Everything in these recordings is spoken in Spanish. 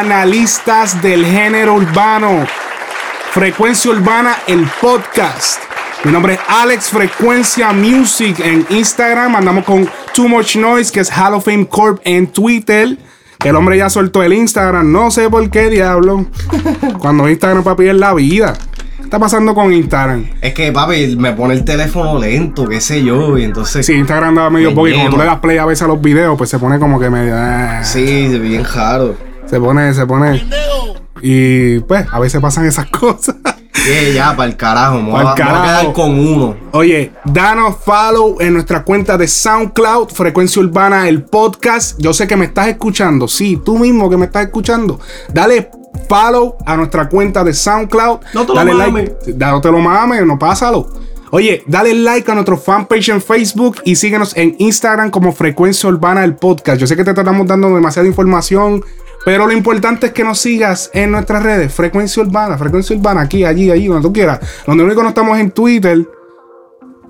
Analistas del género urbano. Frecuencia Urbana, el podcast. Mi nombre es Alex Frecuencia Music en Instagram. Andamos con Too Much Noise, que es Hall of Fame Corp en Twitter. El hombre ya soltó el Instagram. No sé por qué, diablo. Cuando Instagram, papi, es la vida. ¿Qué está pasando con Instagram? Es que, papi, me pone el teléfono lento, qué sé yo, y entonces... Sí, Instagram da medio Me y cuando tú le das play a veces a los videos, pues se pone como que medio. ah. Sí, bien raro. Se pone, se pone. Y pues, a veces pasan esas cosas. Que ya, para el carajo, me a, quedar con uno. Oye, danos follow en nuestra cuenta de SoundCloud, Frecuencia Urbana, el podcast. Yo sé que me estás escuchando. Sí, tú mismo que me estás escuchando. Dale follow a nuestra cuenta de SoundCloud. No te lo dale mames. like. No te lo mames, no pásalo. Oye, dale like a nuestro fanpage en Facebook y síguenos en Instagram como Frecuencia Urbana, el podcast. Yo sé que te estamos dando demasiada información. Pero lo importante es que nos sigas en nuestras redes, Frecuencia Urbana, Frecuencia Urbana, aquí, allí, allí, donde tú quieras. Donde único no estamos en Twitter,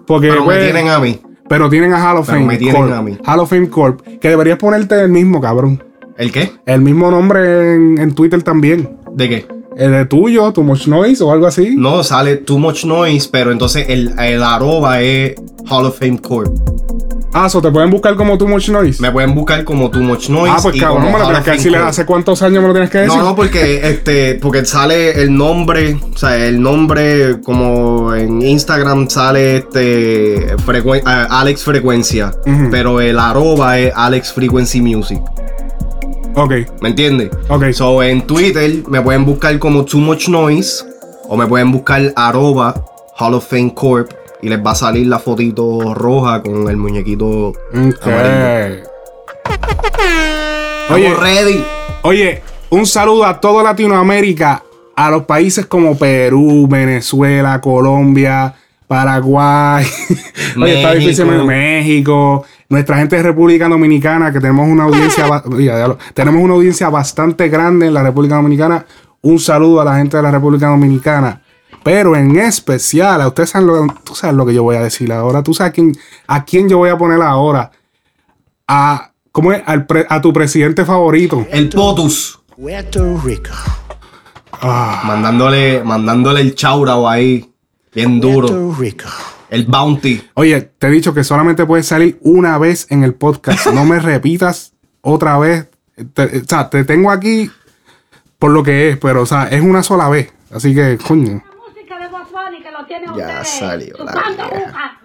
porque Pero me pues, tienen a mí. pero tienen a Hall of Pero Fame me tienen Corp. a mí. Hall of Fame Corp. Que deberías ponerte el mismo, cabrón. ¿El qué? El mismo nombre en, en Twitter también. ¿De qué? El de tuyo, Too Much Noise o algo así. No, sale Too Much Noise, pero entonces el, el arroba es Hall of Fame Corp. Ah, so te pueden buscar como Too Much Noise. Me pueden buscar como Too Much Noise. ah, pues y cabrón, me lo tienes que Corp. hace cuántos años me lo tienes que decir. No, no, porque este, porque sale el nombre, o sea, el nombre como en Instagram sale este frecuen- ah, Alex Frecuencia, pero el arroba es Alex Frequency Music. Ok, ¿Me entiendes? ok. So en Twitter me pueden buscar como Too Much Noise o me pueden buscar arroba Hall of Fame Corp y les va a salir la fotito roja con el muñequito amarillo. Oye, ready. Oye, un saludo a toda Latinoamérica, a los países como Perú, Venezuela, Colombia, Paraguay, Oye, está difícil México. México, nuestra gente de República Dominicana, que tenemos una audiencia, ba- ya, ya lo- tenemos una audiencia bastante grande en la República Dominicana. Un saludo a la gente de la República Dominicana. Pero en especial, a ustedes saben lo, tú sabes lo que yo voy a decir ahora. Tú sabes a quién, a quién yo voy a poner ahora. A, ¿cómo es? Al pre- a tu presidente favorito. El POTUS. Puerto Rico. Ah. Mandándole, mandándole el chaurao ahí. Bien duro. Puerto Rico. El bounty. Oye, te he dicho que solamente puedes salir una vez en el podcast. No me repitas otra vez. Te- o sea, te tengo aquí por lo que es, pero o sea, es una sola vez. Así que, coño. música de Bob Bunny que lo tienen Ya ustedes salió la vieja.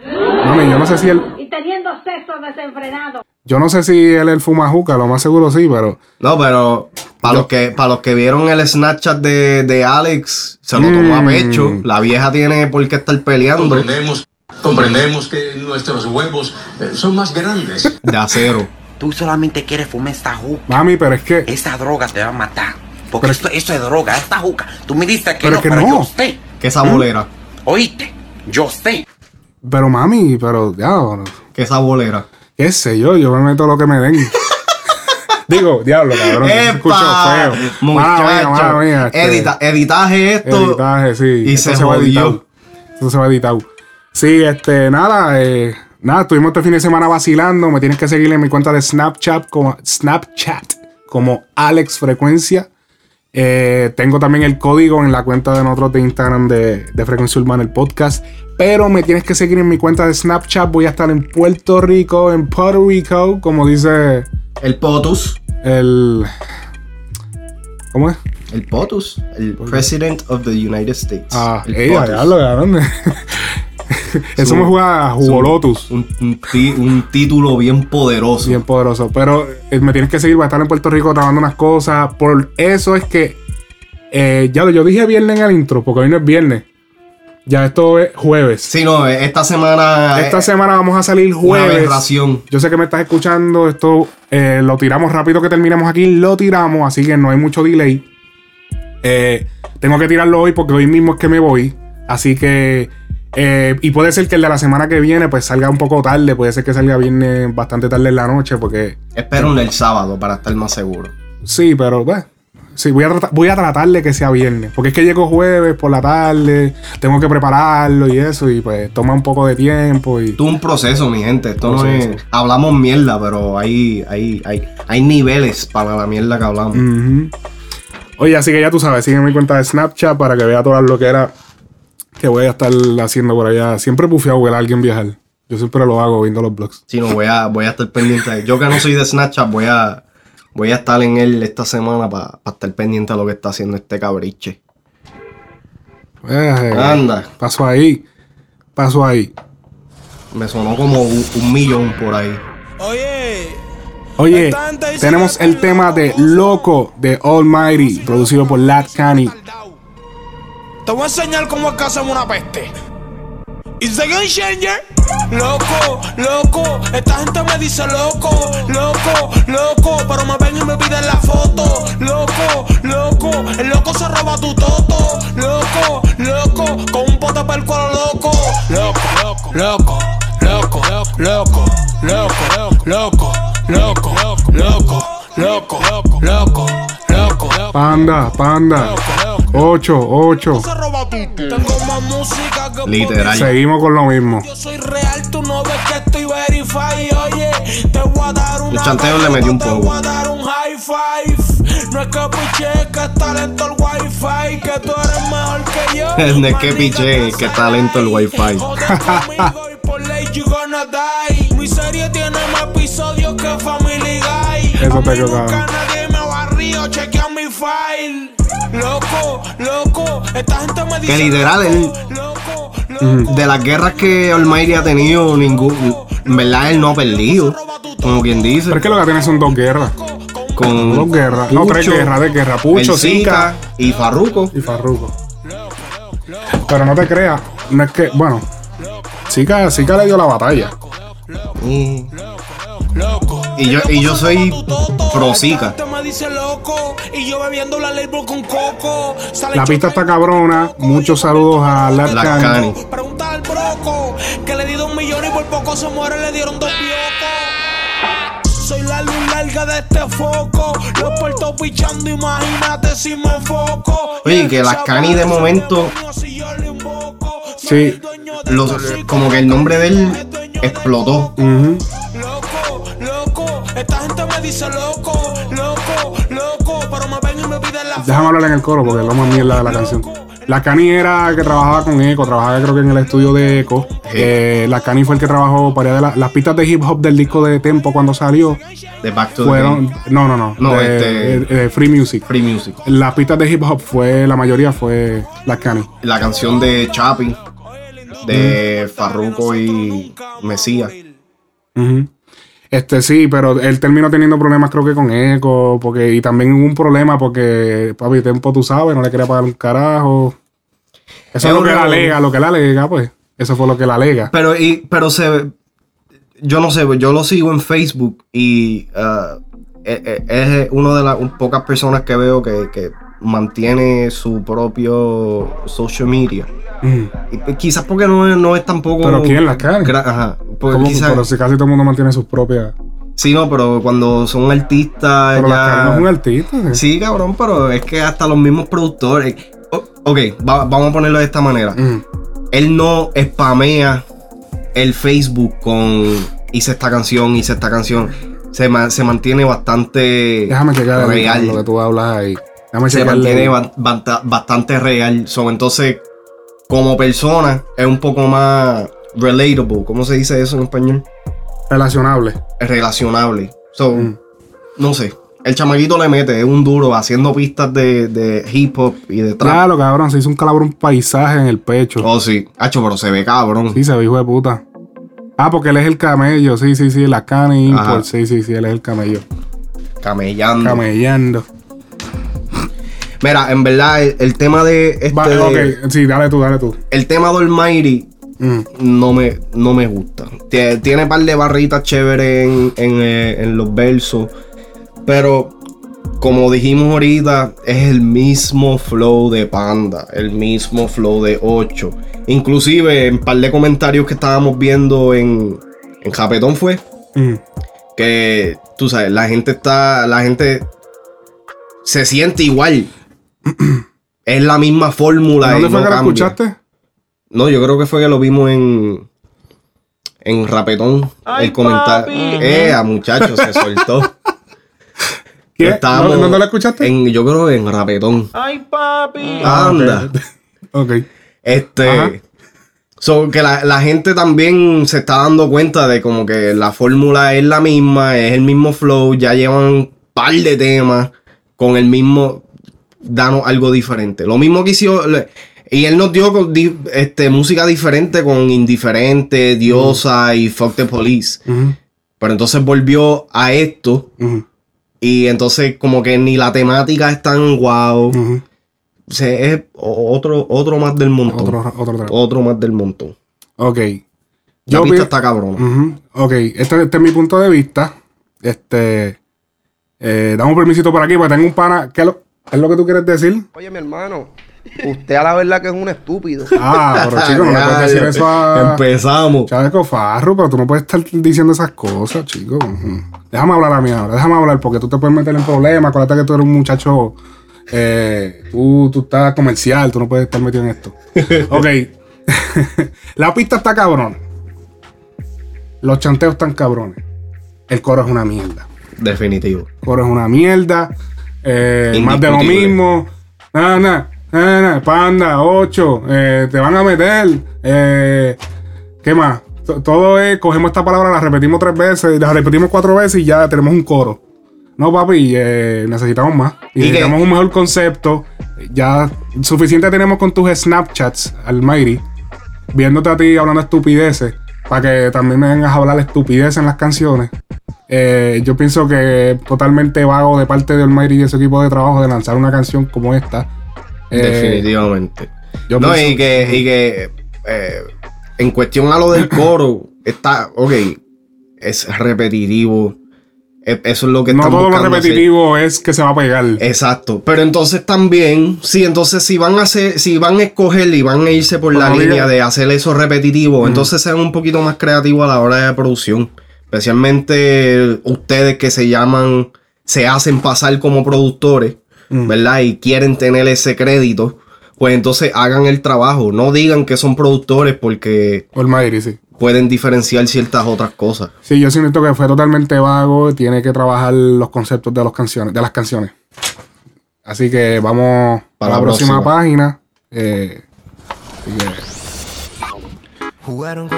Mami, yo no sé si él, y teniendo sexo desenfrenado. yo no sé si él es el fumajuca, lo más seguro sí, pero No, pero para los que para los que vieron el Snapchat de, de Alex, se lo tomó a Mm. pecho. La vieja tiene por qué estar peleando Comprendemos, comprendemos que nuestros huevos eh, son más grandes. de acero. Tú solamente quieres fumar esta juca. mami, pero es que Esa droga te va a matar. Porque Pero- esto, esto es droga, esta juca. Tú me dices que Pero no, es que pero no. yo sé. ¿Qué sabolera? Oíste, yo sé. pero mami, pero ya, bueno, ¿Qué sabolera? qué sé yo, yo me meto lo que me den. Digo, diablo, cabrón, se escuchó ¡Epa! feo. Mala mía, mala Muchacho, mía, este- edita- editaje esto. Editaje, sí. y Esto se va jodió. editado. Esto se va editado. Sí, este, nada, eh, nada, estuvimos este fin de semana vacilando. Me tienes que seguir en mi cuenta de Snapchat como Snapchat como Alex Frecuencia. Eh, tengo también el código en la cuenta de nosotros de Instagram de, de Frecuencia Urbana, el podcast. Pero me tienes que seguir en mi cuenta de Snapchat. Voy a estar en Puerto Rico, en Puerto Rico, como dice El POTUS. el. ¿Cómo es? El POTUS. El President of the United States. Ah, el ella, POTUS. ya lo. Eso me juega a Jugolotus. Un, un título bien poderoso. Bien poderoso. Pero eh, me tienes que seguir, voy a estar en Puerto Rico grabando unas cosas. Por eso es que. eh, ya lo, yo dije viernes en el intro, porque hoy no es viernes. Ya esto es jueves. Sí, no, esta semana. Esta eh, semana vamos a salir jueves. Yo sé que me estás escuchando. Esto eh, lo tiramos rápido que terminemos aquí. Lo tiramos, así que no hay mucho delay. Eh, tengo que tirarlo hoy porque hoy mismo es que me voy. Así que. Eh, y puede ser que el de la semana que viene pues salga un poco tarde. Puede ser que salga viernes bastante tarde en la noche. Porque. Espero el sábado para estar más seguro. Sí, pero bueno. Sí, voy a, tratar, voy a tratar de que sea viernes. Porque es que llego jueves por la tarde. Tengo que prepararlo y eso. Y pues toma un poco de tiempo. Y. Es un proceso, mi gente. Esto no es. Hablamos mierda, pero hay, hay, hay, hay niveles para la mierda que hablamos. Oye, así que ya tú sabes, sigue mi cuenta de Snapchat para que vea todas lo que era que voy a estar haciendo por allá. Siempre he bufeado ver a alguien viajar. Yo siempre lo hago viendo los blogs. Si no, voy a, voy a estar pendiente. de- Yo que no soy de Snapchat, voy a, voy a estar en él esta semana para estar pendiente de lo que está haciendo este cabriche. Eh, Anda. Paso ahí. Paso ahí. Me sonó como un, un millón por ahí. Oye, Oye, tenemos el tema de Loco de Almighty, producido por Lat Cani. Te voy a enseñar cómo es que hacemos una peste. It's the game changer. Loco, loco, esta gente me dice loco, loco, loco, pero me ven y me piden la foto. Loco, loco, el loco se roba tu toto. Loco, loco, con un pote para el cuero loco. Loco, loco, loco, loco, loco, loco, loco, loco, loco, loco, loco, loco, loco. Panda, panda. 8, 8. Se roba tu Tengo más música que Literal. Seguimos con lo mismo. Yo soy real, tú no ves que estoy verify. Oye, te voy a dar un El chanteo le metió un Te poco. voy a dar un high five. No es que piche, que es talento el wifi. Que tú eres mejor que yo. No es que piche, que talento el wifi. Mi serie tiene más episodios que Family Guy. Eso te nadie me barrió, chequea mi file. Loco, loco, esta gente me dice. Que literal, él- Loco, loco. De las guerras que Almighty ha tenido, ningún. En verdad, él no ha perdido. Como quien dice. Pero es que lo que tiene son dos guerras. Con Dos guerras. No, tres Pucho, guerras de guerra. Pucho, Zika y Farruko. y Farruko. Pero no te creas, no es que, bueno, Zika, Zika le dio la batalla. Y yo, y yo soy pro Zika. Me dice loco y yo bebiendo la pista está cabrona. Muchos saludos a La Lat Cani. Pregunta al broco que le di dos millones y por poco se muere, le dieron dos piocos. Soy la luz larga de este foco. Los puertos pichando, imagínate si me enfoco. Oye, que las Cani de momento- Sí. Los, como que el nombre de él explotó. Loco, loco, esta gente me dice loco, loco, loco, pero me ven y me piden la Déjame hablar en el coro porque es lo más mierda de la canción. La Cani era que trabajaba con Echo, trabajaba creo que en el estudio de Echo. Eh, la Cani fue el que trabajó para de la- las pistas de hip hop del disco de Tempo cuando salió. De Back to the Fueron, Game. no, no, no, No, de, este- de- de Free Music. Free Music. Las pistas de hip hop fue, la mayoría fue la Cani. La canción de Chapi. De Farruko y Mesías. Ujú. Este sí, pero él terminó teniendo problemas creo que con Echo, porque y también hubo un problema porque papi Tempo tú sabes, no le quería pagar un carajo. Eso es Es lo que él alega, lo que él alega, pues. Eso fue lo que él alega. Pero, y, pero se. Yo no sé, yo lo sigo en Facebook y eh, es una de las pocas personas que veo que, que mantiene su propio social media. Y, pues, quizás porque no es, no es tampoco. ¿Pero quién, las Cani? gra- Ajá. Porque quizás- Pero si casi todo el mundo mantiene sus propias. Sí, no, pero cuando son artistas. Pero ya... la no es un artista. ¿eh? Sí, cabrón, pero es que hasta los mismos productores. Ok, va- vamos a ponerlo de esta manera. Ujú. Él no spamea el Facebook con hice esta canción, hice esta canción. Se, ma- se mantiene bastante Déjame el- real. lo que tú hablas ahí. Se mantiene ba- bastante real. So, entonces, como persona, es un poco más relatable. ¿Cómo se dice eso en español? relacionable. Relacionable. So, Mm. no sé. El chamaquito le mete, es un duro, haciendo pistas de, de hip hop y de trap. Claro, cabrón, se hizo un cabrón paisaje en el pecho. Oh, sí. Hacho, pero se ve cabrón. Sí, se ve hijo de puta. Ah, porque él es el camello, sí, sí, sí, la Cani Ajá. Import, sí, sí, sí, él es el camello. Camellando. Camellando. Mira, en verdad, el, el tema de este. Va, sí, dale tú, dale tú. El tema de Almighty Mm. no me, no me gusta. Tie- Tiene un par de barritas chéveres en, en, eh, en los versos. Pero como dijimos ahorita, es el mismo flow de Panda. El mismo flow de 8. Inclusive en par de comentarios que estábamos viendo en, en Japetón fue. Mm. Que tú sabes, la gente está. La gente se siente igual. es la misma fórmula. ¿Dónde y fue no que lo escuchaste? No, yo creo que fue que lo vimos en. En Rapetón. el comentario. Eh, a muchachos, se soltó. ¿Qué? Estábamos ¿Dónde, dónde lo escuchaste? En, yo creo en Rapetón. Ay, papi. Anda. Ok. Este. Ajá. So, que la, la gente también se está dando cuenta de como que la fórmula es la misma, es el mismo flow, ya llevan par de temas con el mismo, danos algo diferente. Lo mismo que hizo, y él nos dio este, música diferente con Indiferente, Diosa y Fuck the Police. Pero entonces volvió a esto y entonces como que ni la temática es tan guau. ujú. O sea, es otro, otro más del montón. Otro, otro track. Otro más del montón. Ok. La Yo pista pi- está cabrona. Ok, este, este es mi punto de vista. Este. Eh, dame un permisito por aquí, porque tengo un pana. ¿Qué es lo, es lo que tú quieres decir? Oye, mi hermano, usted a la verdad que es un estúpido. Ah, pero chico, no le puedes decir eso a. Empezamos. Chávez Cofarro, pero tú no puedes estar diciendo esas cosas, chico. Déjame hablar a mí ahora, déjame hablar porque tú te puedes meter en problemas. Acuérdate que tú eres un muchacho. eh, tú, tú estás comercial, tú no puedes estar metido en esto. Ok. La pista está cabrón. Los chanteos están cabrones. El coro es una mierda. Definitivo. El coro es una mierda. Eh, más de lo mismo. Nada, nada, nada, Panda, 8. te van a meter. eh, ¿Qué más? To- Todo es, cogemos esta palabra, la repetimos tres veces, la repetimos cuatro veces y ya tenemos un coro. No, papi, eh, necesitamos más. Y, ¿Y qué? necesitamos un mejor concepto. Ya suficiente tenemos con tus Snapchats, Almighty, viéndote a ti hablando estupideces, para que también me vengas a hablar estupideces en las canciones. Eh, yo pienso que es totalmente vago de parte de Almighty y su equipo de trabajo de lanzar una canción como esta. Eh, Definitivamente. yo no, y que, y que eh, en cuestión a lo del coro, está, ok, es repetitivo. E- Eso es lo que no están todo lo hacer. repetitivo es que se va a pegar. Exacto. Pero entonces también, sí, entonces si van a hacer, si van a escoger y van a irse por la no línea de hacer eso repetitivo, entonces sean un poquito más creativos a la hora de producción. Especialmente ustedes que se llaman, se hacen pasar como productores, Mm. ¿verdad? Y quieren tener ese crédito. Pues entonces hagan el trabajo. No digan que son productores porque Almighty, sí. pueden diferenciar ciertas otras cosas. Sí, yo siento que fue totalmente vago. Tiene que trabajar los conceptos de, los canciones, de las canciones. Así que vamos Para a la próxima, próxima. página. Eh,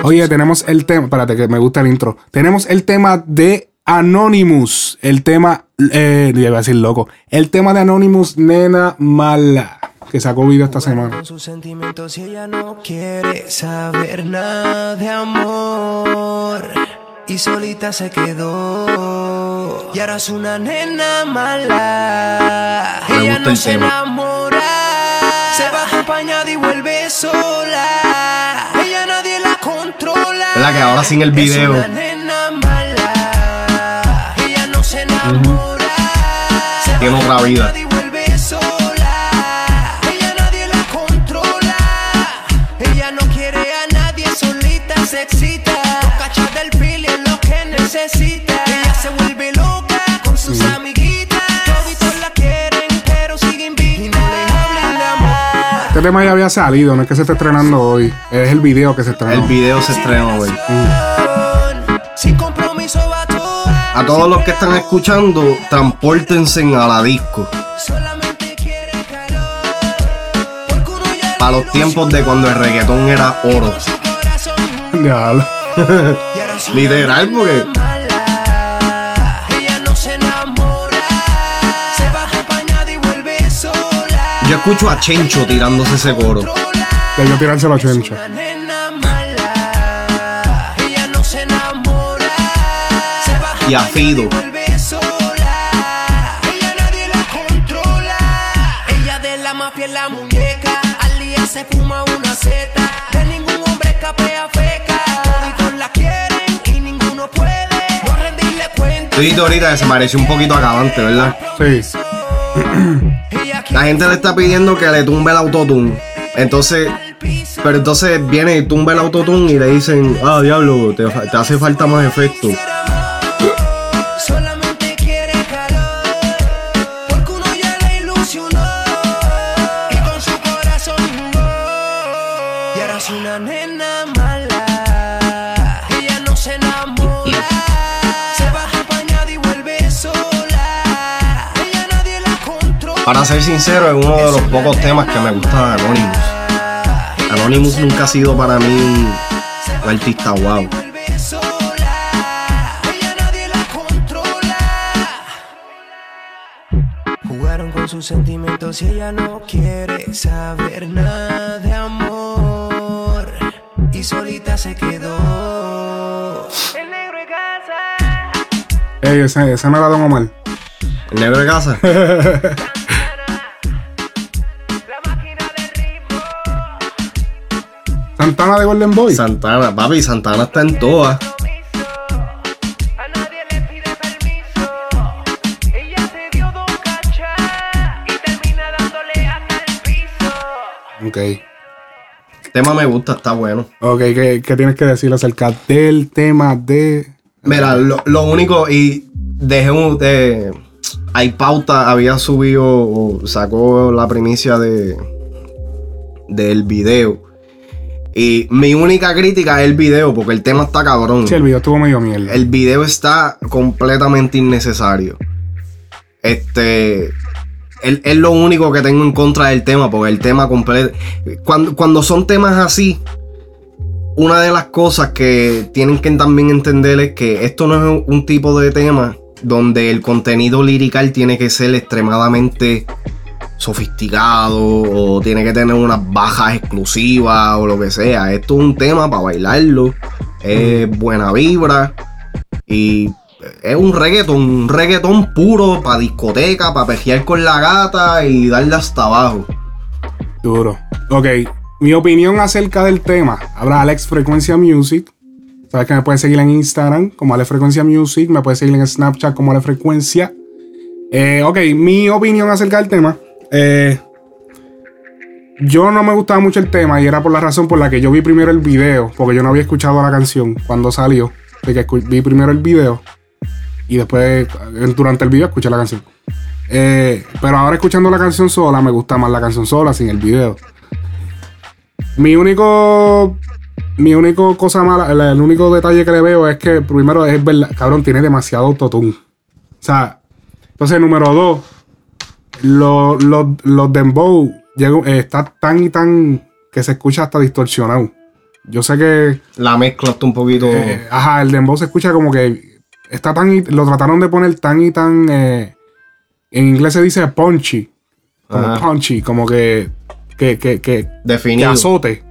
Oye, tenemos el tema. Espérate, que me gusta el intro. Tenemos el tema de Anonymous. El tema. Eh, iba a decir loco. El tema de Anonymous, Nena Mala. Que sacó video esta semana. Con sus sentimientos y ella no quiere saber nada de amor. Y solita se quedó. Y ahora es una nena mala. Me ella gusta no el se tema. enamora. Se va acompañada y vuelve sola. La controla. ¿Verdad que ahora sin el video? Es una nena mala. Ella no se enamora. Tiene otra vida. Ella no quiere a nadie solita, se excita. Este tema ya había salido, no es que se esté estrenando hoy. Es el video que se estrenó. El video se estrenó hoy. A todos los que están escuchando, transpórtense a la disco. Para los tiempos de cuando el reggaetón era oro. Literal, porque yo escucho a Chencho tirándose ese coro. Debió tirárselo a Chencho. Una nena mala. Ella no se enamora. Se va Y a Fido. vuelve sola. Ella nadie la controla. Ella se fuma una seta. De ningún hombre escapea feca. Toditos la quieren y ninguno puede. No rendirle cuenta. Tú dijiste ahorita que se parece un poquito a Cavante, ¿verdad? Sí. La gente le está pidiendo que le tumbe el autotune. Entonces, pero entonces viene y tumba el autotune y le dicen, ah, diablo, te, hace falta más efecto. Para ser sincero, es uno de los pocos temas que me gusta de Anonymous. Anonymous nunca ha sido para mí un, artista wow. Jugaron con sus sentimientos y ella no quiere saber nada de amor. Y solita se quedó. El negro de casa. Ey, ese, ese no era Don Omar. El negro de casa. Santana de Golden Boy. Santana, papi, Santana está en todas. A nadie le pide permiso. Ella se dio dos cachas y termina dándole hasta el piso. ok. El tema me gusta, está bueno. Ok, ¿qué, qué tienes que decir acerca del tema de. Mira, lo, lo único, y dejé un. De, hay pauta, había subido, o sacó la primicia de del video. Y mi única crítica es el video, porque el tema está cabrón. Sí, el video estuvo medio mierda. El video está completamente innecesario. Este. Es, lo único que tengo en contra del tema, porque el tema completo. Cuando, cuando son temas así, una de las cosas que tienen que también entender es que esto no es un tipo de tema donde el contenido lirical tiene que ser extremadamente sofisticado o tiene que tener unas bajas exclusivas o lo que sea. Esto es un tema para bailarlo, es buena vibra y es un reggaetón, un reggaetón puro para discoteca, para pejear con la gata y darle hasta abajo. Duro. Ok, mi opinión acerca del tema. Habla Alex Frecuencia Music. Sabes que me puedes seguir en Instagram como Alex Frecuencia Music. Me puedes seguir en Snapchat como Alex Frecuencia. Eh, ok, mi opinión acerca del tema. Eh, yo no me gustaba mucho el tema y era por la razón por la que yo vi primero el video. Porque yo no había escuchado la canción cuando salió. Así que vi primero el video. Y después, eh, durante el video, escuché la canción. Pero ahora escuchando la canción sola, me gusta más la canción sola sin el video. Mi único. Mi único cosa mala, el, único detalle que le veo es que primero es verdad, cabrón, tiene demasiado autotune. O sea, entonces número dos, los, los, los dembow llega- eh, está tan y tan que se escucha hasta distorsionado. Yo sé que La mezcla está un poquito. eh, ajá, el dembow se escucha como que está tan y, lo trataron de poner tan y tan eh, en inglés se dice punchy, como Ajá. punchy, como que que que que, que azote,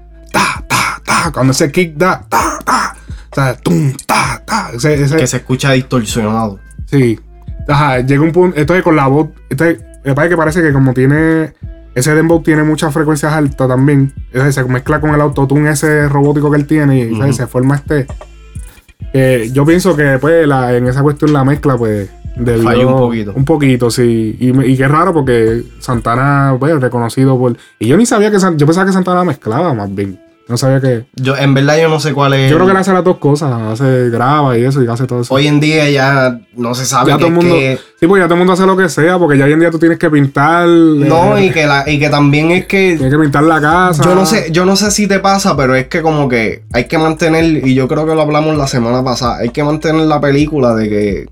ta ta, cuando ese kick da ta ta, o sea, tum ta ta, ese, ese- Que se escucha distorsionado. sí, ajá, llega un punto, entonces con la voz, entonces, me parece que parece que como tiene ese dembow tiene muchas frecuencias altas también. Entonces se mezcla con el autotune ese robótico que él tiene y ¿sabes? se forma este. eh, yo pienso que pues la- en esa cuestión la mezcla pues Falló un poquito. Un poquito, sí. Y, y qué raro porque Santana, pues, reconocido por. Y yo ni sabía que San- yo pensaba que Santana mezclaba más bien. No sabía que. Yo, en verdad, yo no sé cuál es. Yo creo que él hace las dos cosas. Hace graba y eso y hace todo eso. Hoy en día ya no se sabe ya que todo el es mundo. que- Sí, pues ya todo el mundo hace lo que sea, porque ya hoy en día tú tienes que pintar. No, eh, y que, la, y que también es que. Tienes que pintar la casa. Yo no sé, yo no sé si te pasa, pero es que como que hay que mantener, y yo creo que lo hablamos la semana pasada, hay que mantener la película de que,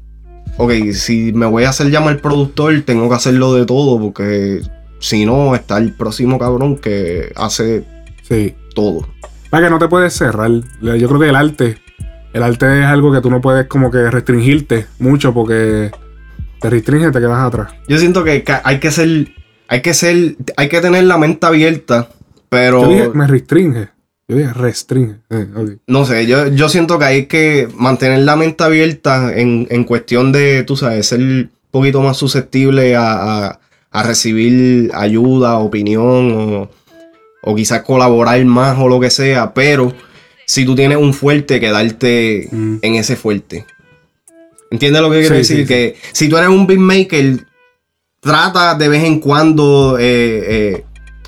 ok, si me voy a hacer llamar productor, tengo que hacerlo de todo, porque si no, está el próximo cabrón que hace Sí. Todo. Para que no te puedes cerrar. Yo creo que el arte. El arte es algo que tú no puedes como que restringirte mucho porque te restringe y te quedas atrás. Yo siento que hay que ser, hay que ser, hay que tener la mente abierta, pero... Yo dije, me restringe. Yo dije, restringe. Eh. No sé, yo, yo siento que hay que mantener la mente abierta en, en cuestión de, tú sabes, ser un poquito más susceptible a, a- a recibir ayuda, opinión o, o quizás colaborar más o lo que sea, pero si tú tienes un fuerte, quedarte en ese fuerte. ¿Entiendes lo que quiero Sí, decir? sí, sí. que si tú eres un beatmaker, trata de vez en cuando eh, eh,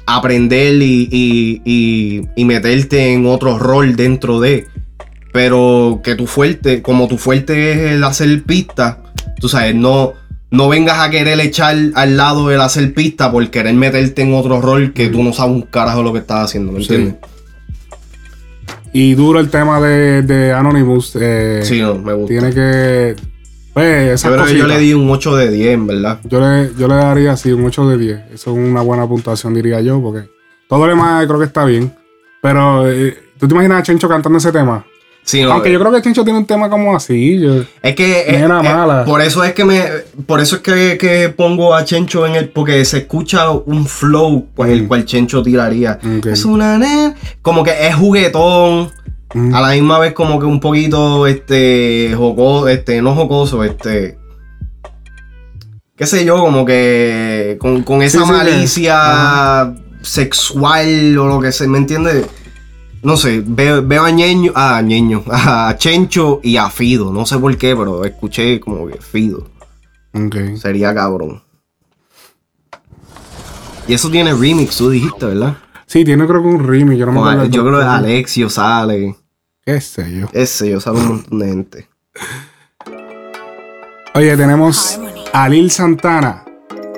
aprender y, y- y- y meterte en otro rol dentro de. Pero que tu fuerte, como tu fuerte es el hacer pistas, tú sabes, no, no vengas a querer echar al lado el hacer pista por querer meterte en otro rol que tú no sabes un carajo lo que estás haciendo, ¿me Sí. entiendes? Y duro el tema de, de Anonymous. eh, Sí, no, me gusta. Tiene que. Pues, Yo creo que yo le di un 8 de 10, en verdad. Yo le, yo le daría así un 8 de 10. Eso es una buena puntuación, diría yo, porque todo lo demás creo que está bien. Pero, eh, ¿tú te imaginas a Chencho cantando ese tema? Sí, no, Aunque yo creo que Chencho tiene un tema como así. yo- Es que eh, Nena eh, mala. por eso es que me por eso es que, que pongo a Chencho en el porque se escucha un flow pues, el Mm. cual Chencho tiraría. Es una nena como que es juguetón, Mm. a la misma vez como que un poquito este jocoso, este no jocoso, este qué sé yo, como que con, con esa Sí, sí, que- malicia sexual o lo que sea, ¿me entiendes? No sé, veo, veo a Ñeño, a Ñeño, a Chencho y a Fido. No sé por qué, pero escuché como que Fido. Ok. Sería cabrón. Y eso tiene remix, tú dijiste, ¿verdad? Sí, tiene creo que un remix. Yo no me acuerdo. Yo creo que. Alexio sale. Qué sé yo. Ese, yo sale un montón de gente. Oye, tenemos a Lil Santana.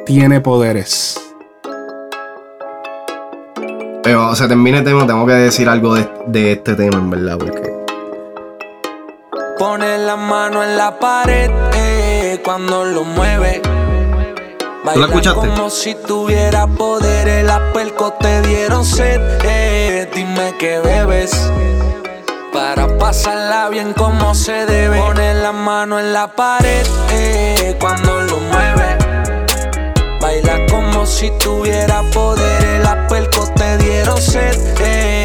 Tiene poderes. Pero se termina el tema, tengo que decir algo de, de este tema, en verdad, porque. Pone la mano en la pared eh, cuando lo mueve. Baila escuchaste? como si tuviera poder. Las pelcos te dieron sed. eh, dime que bebes. Para pasarla bien como se debe. Pone la mano en la pared eh, cuando lo mueve. Baila como si tuviera poder. Las pelcos dieron sed. eh,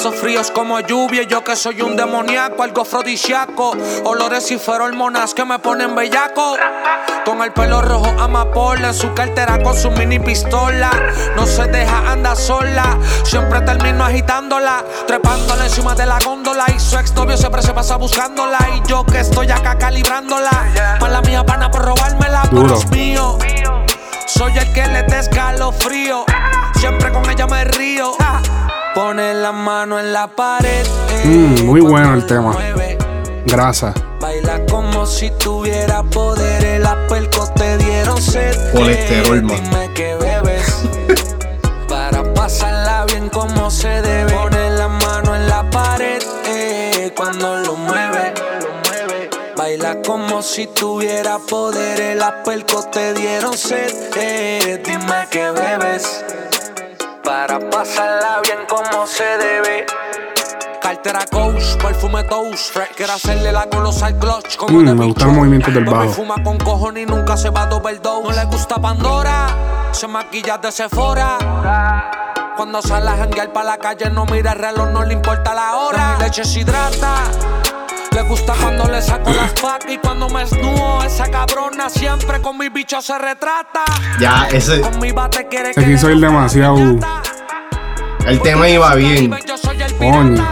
besos fríos como lluvia. Yo que soy un demoníaco, algo afrodisíaco. Olores y hormonas que me ponen bellaco. Con el pelo rojo amapola. En su cartera con su mini pistola. No se deja, anda sola. Siempre termino agitándola. Trepándola encima de la góndola. Y su ex novio siempre se pasa buscándola. Y yo que estoy acá calibrándola. Mala mía, pana por robármela. Duro. eres mío. Soy el que le da escalofrío. Siempre con ella me río. Pone la mano en la pared. eh, Mm, muy bueno el tema. Grasa. Baila como si tuviera poder. Las pelcos te dieron sed. Colesterol, man. Dime que bebes. Para pasarla bien como se debe. Pone la mano en la pared. eh, cuando lo mueve. Baila como si tuviera poder. Las pelcos te dieron sed. eh, dime que bebes. Para pasarla bien como se debe. Cartera Coach, perfume Toast. Quiero hacerle la colosal clutch como Mm, me gustan los movimientos del bajo. fuma con cojones y nunca se va a overdose. No le gusta Pandora, se maquilla de Sephora. Cuando sale a janguear pa' la calle no mira el reloj, no le importa la hora. Mi leche se hidrata. Le gusta cuando le saco las pacas y cuando me esnudo esa cabrona siempre con mi bicho se retrata. Ya, ese. Con mi bate quiere Se que quiso le ir dé demasiado. El tema iba bien. Yo soy el Coño.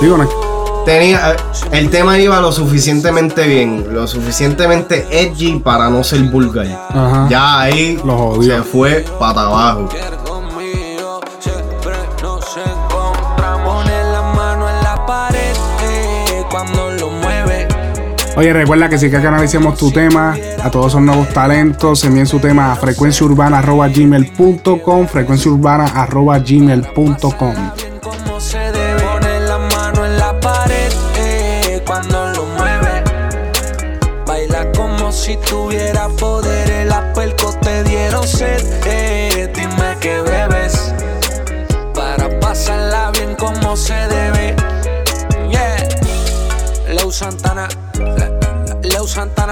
Digo, no- Tenía, el tema iba lo suficientemente bien, lo suficientemente edgy para no ser vulgar. Ajá. Ya ahí Lo se fue para abajo. Oye, recuerda que si quieres que analicemos tu tema, a todos esos nuevos talentos, envíen su tema a frecuenciaurbana.gmail.com, frecuenciaurbana.gmail.com.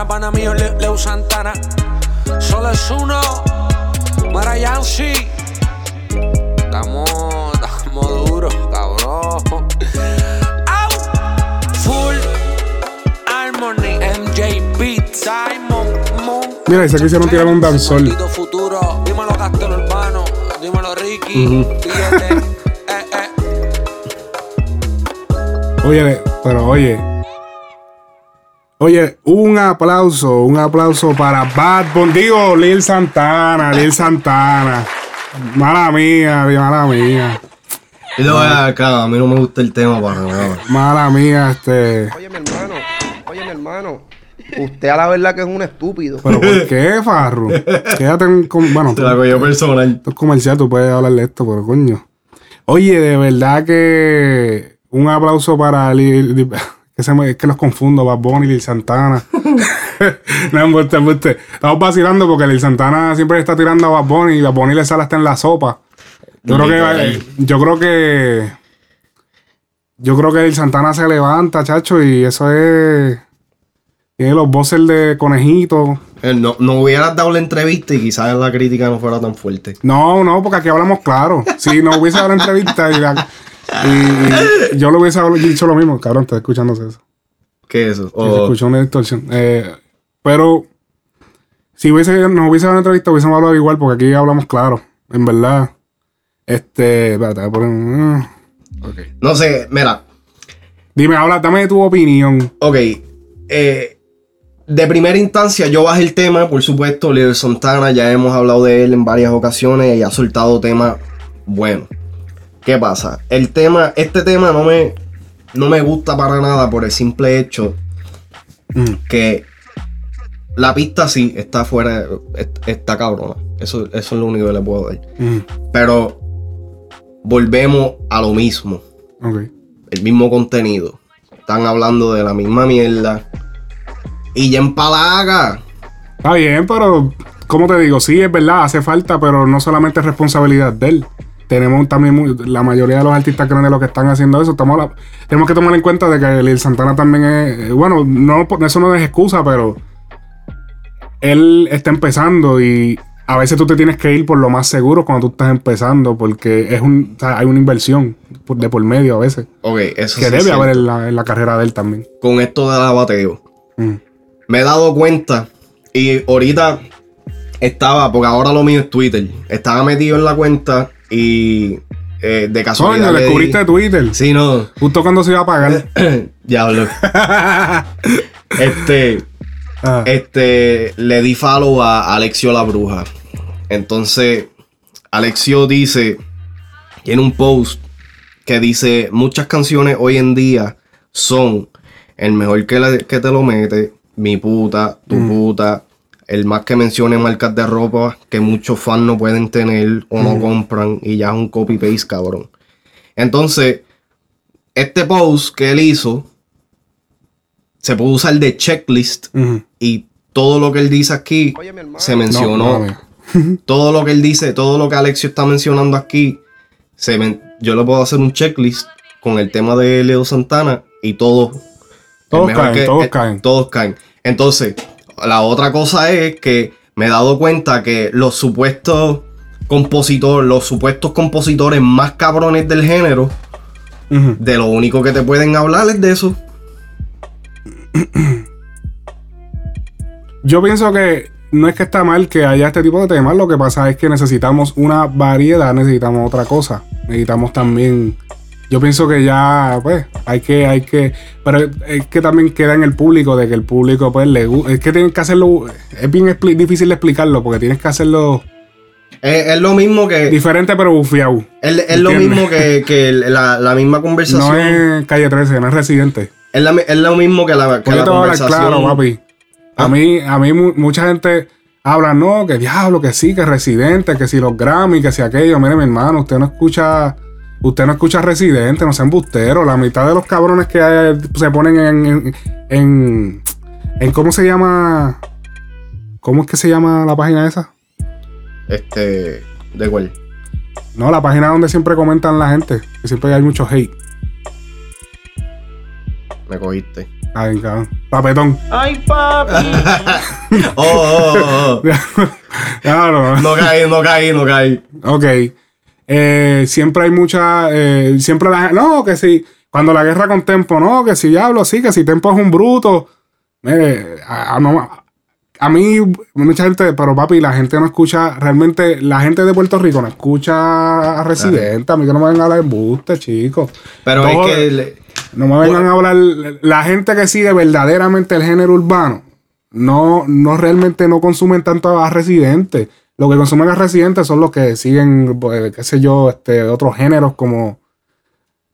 pana mío, Le- Leo Santana. Solo es uno. Marayansi. Estamos, estamos duros, cabrón. Au. Full Harmony, MJ Pizza. Mira, y se quisieron tirar un danzol. Futuro, dímelo Castro Urbano, dímelo Ricky, Billete, eh, eh. Oye, pero oye. Oye, un aplauso, un aplauso para Bad Bunny. Digo, Lil Santana, Lil Santana. Mala mía, mala mía. Y te voy a dar acá, a mí no me gusta el tema para nada. Mala mía, este. Oye, mi hermano, oye, mi hermano. Usted a la verdad que es un estúpido. ¿Pero por qué, Farru? Quédate en. com- Bueno, Te la cogió personal. esto es comercial, tú puedes hablar de esto, pero coño. Oye, de verdad que. Un aplauso para Lil. Que se me- es que los confundo, Bad Bunny y Lil Santana. no, embuste, embuste. Estamos vacilando porque Lil Santana siempre está tirando a Bad Bunny y Bad Bunny le sale hasta en la sopa. Yo creo que. Yo creo que. Yo creo que Lil Santana se levanta, chacho, y eso es. Tiene los bosses de conejito. Eh, No, no hubieras dado la entrevista y quizás la crítica no fuera tan fuerte. No, no, porque aquí hablamos claro. Si no hubiese dado la entrevista y, la- y- y yo le hubiese dicho lo mismo, cabrón, está escuchándose eso. ¿Qué es eso? Se Oh, escuchó una distorsión. Eh, pero si hubiese, no hubiese dado la entrevista, hubiésemos hablado igual, porque aquí hablamos claro. En verdad. Este. Espérate, voy a poner. Ok. no sé, mira. Dime, habla, dame tu opinión. Ok. eh, de primera instancia, yo bajé el tema, por supuesto. Lil Santana, ya hemos hablado de él en varias ocasiones y ha soltado temas buenos. ¿Qué pasa? El tema, este tema no me, no me gusta para nada por el simple hecho Mm. que la pista sí está fuera, est- está cabrona. Eso, eso es lo único que le puedo dar. Mm, Pero volvemos a lo mismo. ok. el mismo contenido. Están hablando de la misma mierda. Y ya empalaga. Está bien, pero como te digo, sí, es verdad, hace falta, pero no solamente es responsabilidad de él. Tenemos también la mayoría de los artistas grandes los que están haciendo eso. Estamos la- tenemos que tomar en cuenta de que Lil Santana también es. eh, Bueno, no, eso no es excusa, pero él está empezando y a veces tú te tienes que ir por lo más seguro cuando tú estás empezando, porque es un, o sea, hay una inversión de por medio a veces. Ok, eso Que sí debe haber en la, en la carrera de él también. Con esto del abateo. Mm. Me he dado cuenta. Y ahorita estaba, porque ahora lo mío es Twitter. Estaba metido en la cuenta y eh, de casualidad. Coño, le di- descubriste Twitter. Sí, no. Justo cuando se iba a pagar. Diablo. este. Ah. Este. Le di follow a Alexio la Bruja. Entonces. Alexio dice. Tiene un post que dice. Muchas canciones hoy en día son. El mejor que, la- que te lo mete. Mi puta, tu puta. El más que mencione marcas de ropa que muchos fans no pueden tener o no compran. Y ya es un copy-paste, cabrón. Entonces, este post que él hizo se puede usar de checklist Ujú. y todo lo que él dice aquí Oye, se mencionó. No, todo lo que él dice, todo lo que Alexio está mencionando aquí, se men- yo le puedo hacer un checklist con el tema de Leo Santana y todo. Todos caen, todos eh, caen. Todos caen. Entonces, la otra cosa es que me he dado cuenta que los supuestos compositores, los supuestos compositores más cabrones del género, de lo único que te pueden hablar es de eso. Yo pienso que no es que está mal que haya este tipo de temas, lo que pasa es que necesitamos una variedad, necesitamos otra cosa. Necesitamos también. Yo pienso que ya, pues, hay que, hay que. Pero es que también queda en el público, de que el público, pues, le gu- Es que tienes que hacerlo. Es bien expli- difícil explicarlo, porque tienes que hacerlo Es, es lo mismo que. diferente, pero bufiado. Es, es lo mismo que, que la, la misma conversación. No es calle 13, no es residente. es, la- es lo mismo que la, que la te voy a hablar conversación. claro, papi. A Ah. mí, a mí mu- mucha gente habla, no, que diablo, que sí, que Residente, que si los Grammy, que si aquello. Mire, mi hermano, usted no escucha, usted no escucha Residente, no sea embustero. La mitad de los cabrones que hay- se ponen en, en, en, en- ¿cómo se llama? ¿Cómo es que se llama la página esa? Este. ¿De cuál? No, la página donde siempre comentan la gente, que siempre hay mucho hate. Me cogiste. Ay, cabrón. Papetón. Ay, papi. Oh, oh, oh, oh. Claro. No caí, no caí, no caí. Ok. Eh, siempre hay mucha. eh, siempre la No, que si. Cuando la guerra con Tempo, no, que si diablo, sí, que si Tempo es un bruto. Mire, a- a- no, a mí, mucha gente, pero papi, la gente no escucha, realmente, la gente de Puerto Rico no escucha a Residente. A mí que no me vengan a hablar embuste, chicos. Pero Todo- es que. le- No me vengan a hablar. La gente que sigue verdaderamente el género urbano no, no realmente no consumen tanto a Residente. Lo que consumen a Residente son los que siguen, pues, qué sé yo, este, otros géneros como,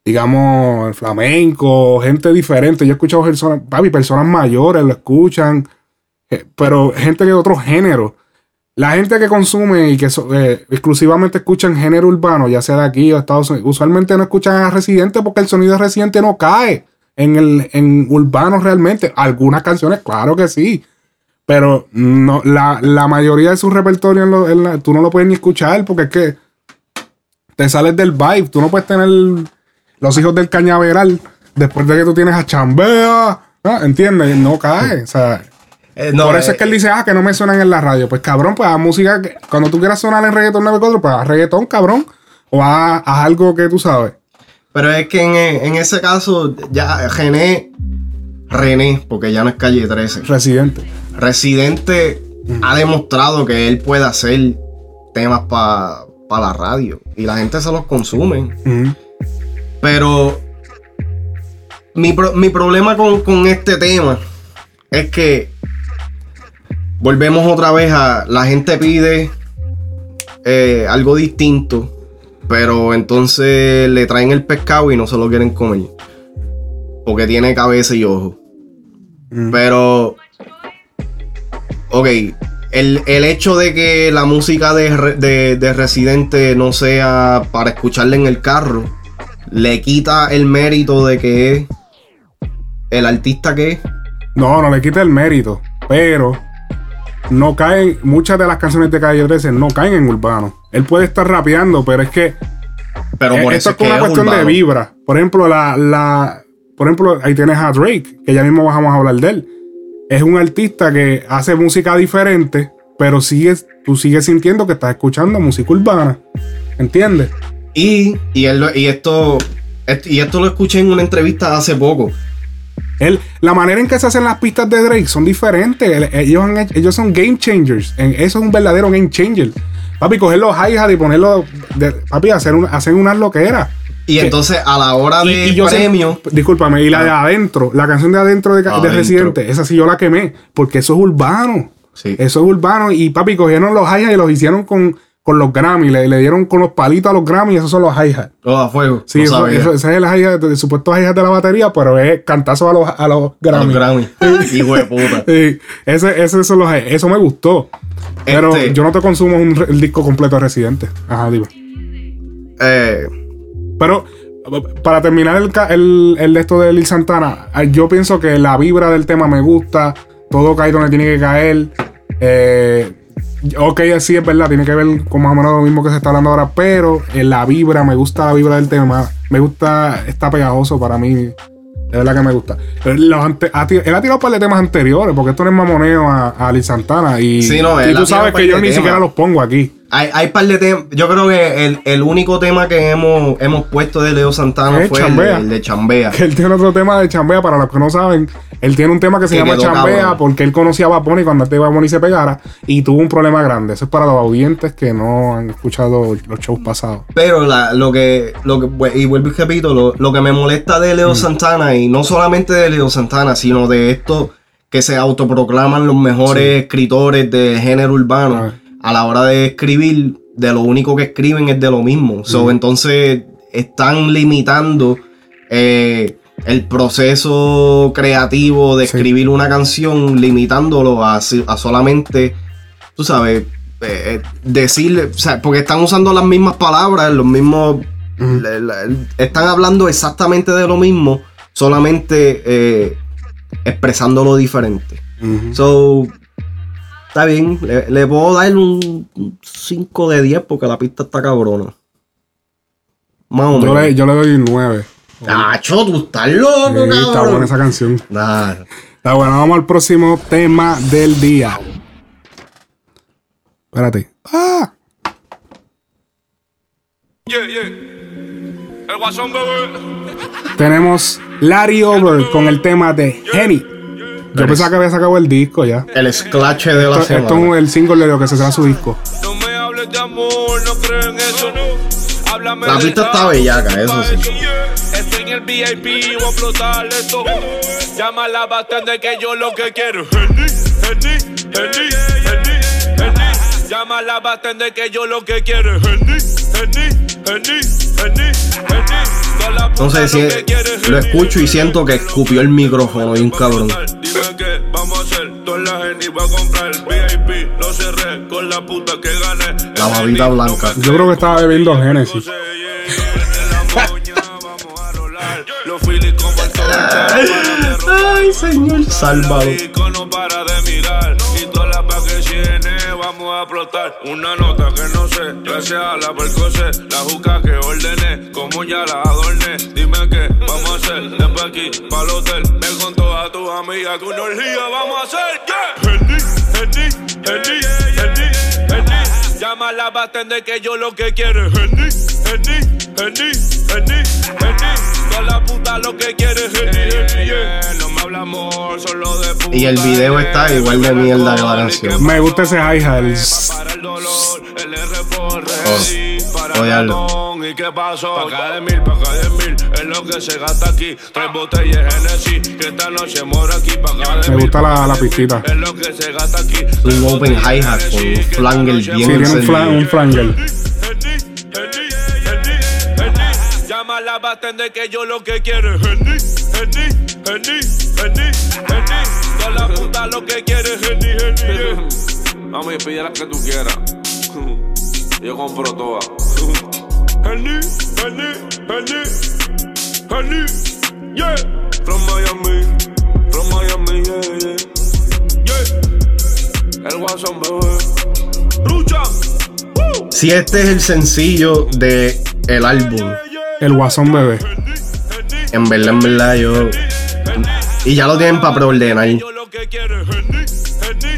digamos, el flamenco, gente diferente. Yo he escuchado personas, papi, personas mayores lo escuchan, eh, pero gente de otros géneros. La gente que consume y que so- eh, exclusivamente escuchan género urbano, ya sea de aquí o de Estados Unidos, usualmente no escuchan a Residente porque el sonido de Residente no cae en el en urbano realmente. Algunas canciones, claro que sí. Pero no, la, la mayoría de su repertorio en lo- en la- tú no lo puedes ni escuchar porque es que te sales del vibe. Tú no puedes tener los hijos del cañaveral después de que tú tienes a Chambea. ¿no? ¿Entiendes? No cae. O sea, eh, no, por eso eh, es que él dice, ah, que no me suenan en la radio. Pues cabrón, pues haz música. que- cuando tú quieras sonar en reggaetón 94, pues haz reggaetón, cabrón. O haz, haz algo que tú sabes. Pero es que en, en ese caso, ya René. René, porque ya no es calle 13. Residente. Residente ha demostrado que él puede hacer temas para la radio. Y la gente se los consume. Pero mi, pro- mi problema con, con este tema es que volvemos otra vez a la gente pide eh, algo distinto, pero entonces le traen el pescado y no se lo quieren comer. Porque tiene cabeza y ojo. Pero, ok, el, el hecho de que la música de, de, de Residente no sea para escucharla en el carro, le quita el mérito de que es el artista que es. No, no le quita el mérito. Pero no caen, muchas de las canciones de Calle 13 no caen en urbano. Él puede estar rapeando, pero es que Pero por eh, eso esto es que una es cuestión de vibra. Por ejemplo, la, la, por ejemplo, ahí tienes a Drake, que ya mismo vamos a hablar de él. Es un artista que hace música diferente, pero sigues, tú sigues sintiendo que estás escuchando música urbana. ¿Entiendes? Y, y, él y esto est- y esto lo escuché en una entrevista hace poco. Él, la manera en que se hacen las pistas de Drake son diferentes. Ellos, han ellos son game changers. Eso es un verdadero game changer. Papi, coger los hi-hat y ponerlo. de- papi, hacer un, hacer unas loqueras. Y entonces a la hora Y- de y yo sé- premio. discúlpame, y la de adentro, la canción de adentro de, de Adentro. Residente, esa sí yo la quemé, porque eso es urbano. Sí. Eso es urbano. Y papi, cogieron los hi-hat y los hicieron con, con los Grammy. Le, le dieron con los palitos a los Grammy y esos son los hi-hat. Todo a fuego. Sí, no eso, eso- ese es el hi-hat, el supuesto hi-hat de la batería, pero es cantazo a los, a los A Grammy. los Grammy. Hijo de puta. Sí, ese, ese, son los, eso me gustó. Pero Este- yo no te consumo un, el disco completo de Residente. Ajá, digo. Eh, Pero para terminar el, el, el esto de Lil Santana, ah, yo pienso que la vibra del tema me gusta. Todo cae donde tiene que caer. Eh, ok, sí es verdad, tiene que ver con más o menos lo mismo que se está hablando ahora, pero eh, la vibra, me gusta la vibra del tema. Me gusta, está pegajoso para mí. De verdad que me gusta. Los ante- ha tir- él ha tirado un par de temas anteriores, porque esto no es mamoneo a, a Lil Santana. Y, Sí, no, y tú sabes que yo ni siquiera los pongo aquí. Hay, hay par de temas. Yo creo que el, el único tema que hemos, hemos puesto de Leo Santana Es fue el, Chambea. el de Chambea. Que él tiene otro tema de chambea, para los que no saben. Él tiene un tema que se Que llama chambea cabrón. porque él conocía a Bad Bunny cuando Bad Bunny se pegara y tuvo un problema grande. Eso es para los audientes que no han escuchado los shows pasados. Pero la- lo que, lo que, pues, y vuelvo y repito, lo, lo que me molesta de Mm. Leo Santana, y no solamente de Leo Santana, sino de estos que se autoproclaman los mejores escritores de género urbano, Ah. A la hora de escribir, de lo único que escriben es de lo mismo. Mm. So, entonces están limitando eh, el proceso creativo de Sí. escribir una canción, limitándolo a, a solamente, tú sabes, eh, eh, decirle, o sea, porque están usando las mismas palabras, los mismos, están hablando exactamente de lo mismo, solamente eh, expresándolo diferente. So, está bien, le, le puedo dar un 5 de 10 porque la pista está cabrona. Más o Yo menos. le, yo le doy un 9. Nacho, tú estás loco, Sí, está cabrón. buena esa canción. Nah. Está bueno, vamos al próximo tema del día. Espérate. ¡Ah! El guasón bebé. Tenemos Larry Over con el tema de Henny. Yo pensaba que había sacado el disco ya. El esclache de la Esto, esto semana. es el single de lo que se será su disco. No me hables de amor, no creo en eso, no. Háblame La pista está bellaca, eso sí. Estoy en el VIP, voy a explotar esto. Llama a la bartender que yo lo que quiero. Henny, Henny, Henny, Henny, Henny. Llama a la bartender que yo lo que quiero. Henny, Henny, Henny, Henny, Henny. Puta Entonces si lo es escucho y siento que escupió el micrófono y un cabrón. Dime que vamos a hacer. Toda la babita blanca. Yo creo que estaba bebiendo Genesis. Ay, señor, sálvalo. Que tiene vamos a explotar. Una nota que no sé gracias a la percose la juca que ordené como ya la adorné. Dime qué vamos a hacer de pa' aquí pa'l hotel. Ven con todas tus amigas que una orgía vamos a hacer yeah. Henny, Henny, Henny, Henny, Henny. llama a la bartender que yo lo que quiero es Henny, Henny, Henny, Henny, Henny. toda la puta lo que quiere es Henny, Henny, yeah. no me habla amor solo de puta Y el video está igual de mierda que la canción. Me gusta ese hi-hat. Oh, óyalo. ¿Y qué pasó? De mil, de mil Es lo que se gasta aquí Tres botellas de Hennessy Que esta noche mora aquí de Me gusta la, la pistita. Es lo que se gasta aquí Un open hi-hat con un flanger Sí, bien tiene un, encendido. fla- un flanger. Llama a la bartender que yo lo que quiero es Henny, Henny, Henny, Henny, Henny. Toda la puta lo que quiere es Henny, Henny, yeah. Mami, pide la que tú quieras. Yo compro todas. Henny, Henny, Henny, Henny, yeah. From Miami, from Miami, yeah, yeah. Yeah. El Watson, bebé. Lucha. Woo. Si este es el sencillo de el álbum, El guasón bebé. en verdad, en verdad, yo. Y ya lo tienen para preordenar.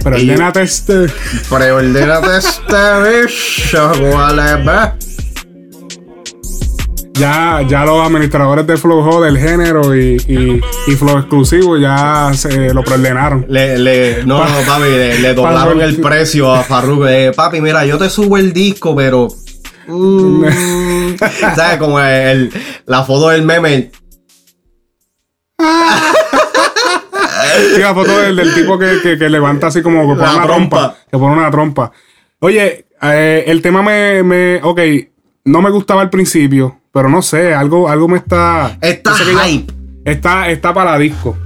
Pero Y- ordenate este. Preordénate este bicho, ¿cuál es? Ya, ya los administradores de Flow Hall del género y, y, y Flow exclusivo ya se lo preordenaron. Le, le, no, no, papi, le, le doblaron el precio a Farruko. Eh, papi, mira, yo te subo el disco, pero. Mm, ¿Sabes? Como el, la foto del meme. Sí, la foto del, del tipo que, que- que levanta así como que pone una trompa. trompa. Que pone una trompa. Oye, eh, el tema me, me. Ok, no me gustaba al principio, pero no sé, algo, algo me está. Está sé ya- hype. Está, está para la disco.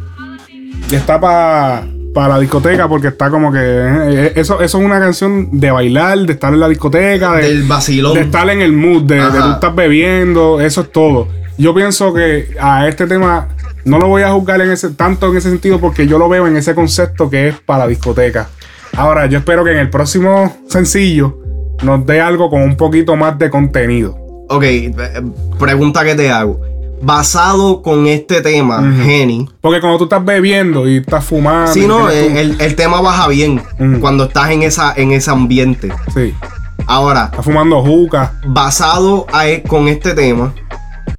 Está para para la discoteca porque está como que. eh, eso, eso es una canción de bailar, de estar en la discoteca, de, Del vacilón. de estar en el mood, de, de tú estás bebiendo, eso es todo. Yo pienso que a este tema no lo voy a juzgar en ese, tanto en ese sentido porque yo lo veo en ese concepto que es para la discoteca. Ahora, yo espero que en el próximo sencillo nos dé algo con un poquito más de contenido. Ok, eh, pregunta que te hago. Basado con este tema, Jenny. Porque cuando tú estás bebiendo y estás fumando. Sí, no, el, el- el tema baja bien cuando estás en, esa, en ese ambiente. Sí. Ahora, Estás fumando juca. basado a e- con este tema,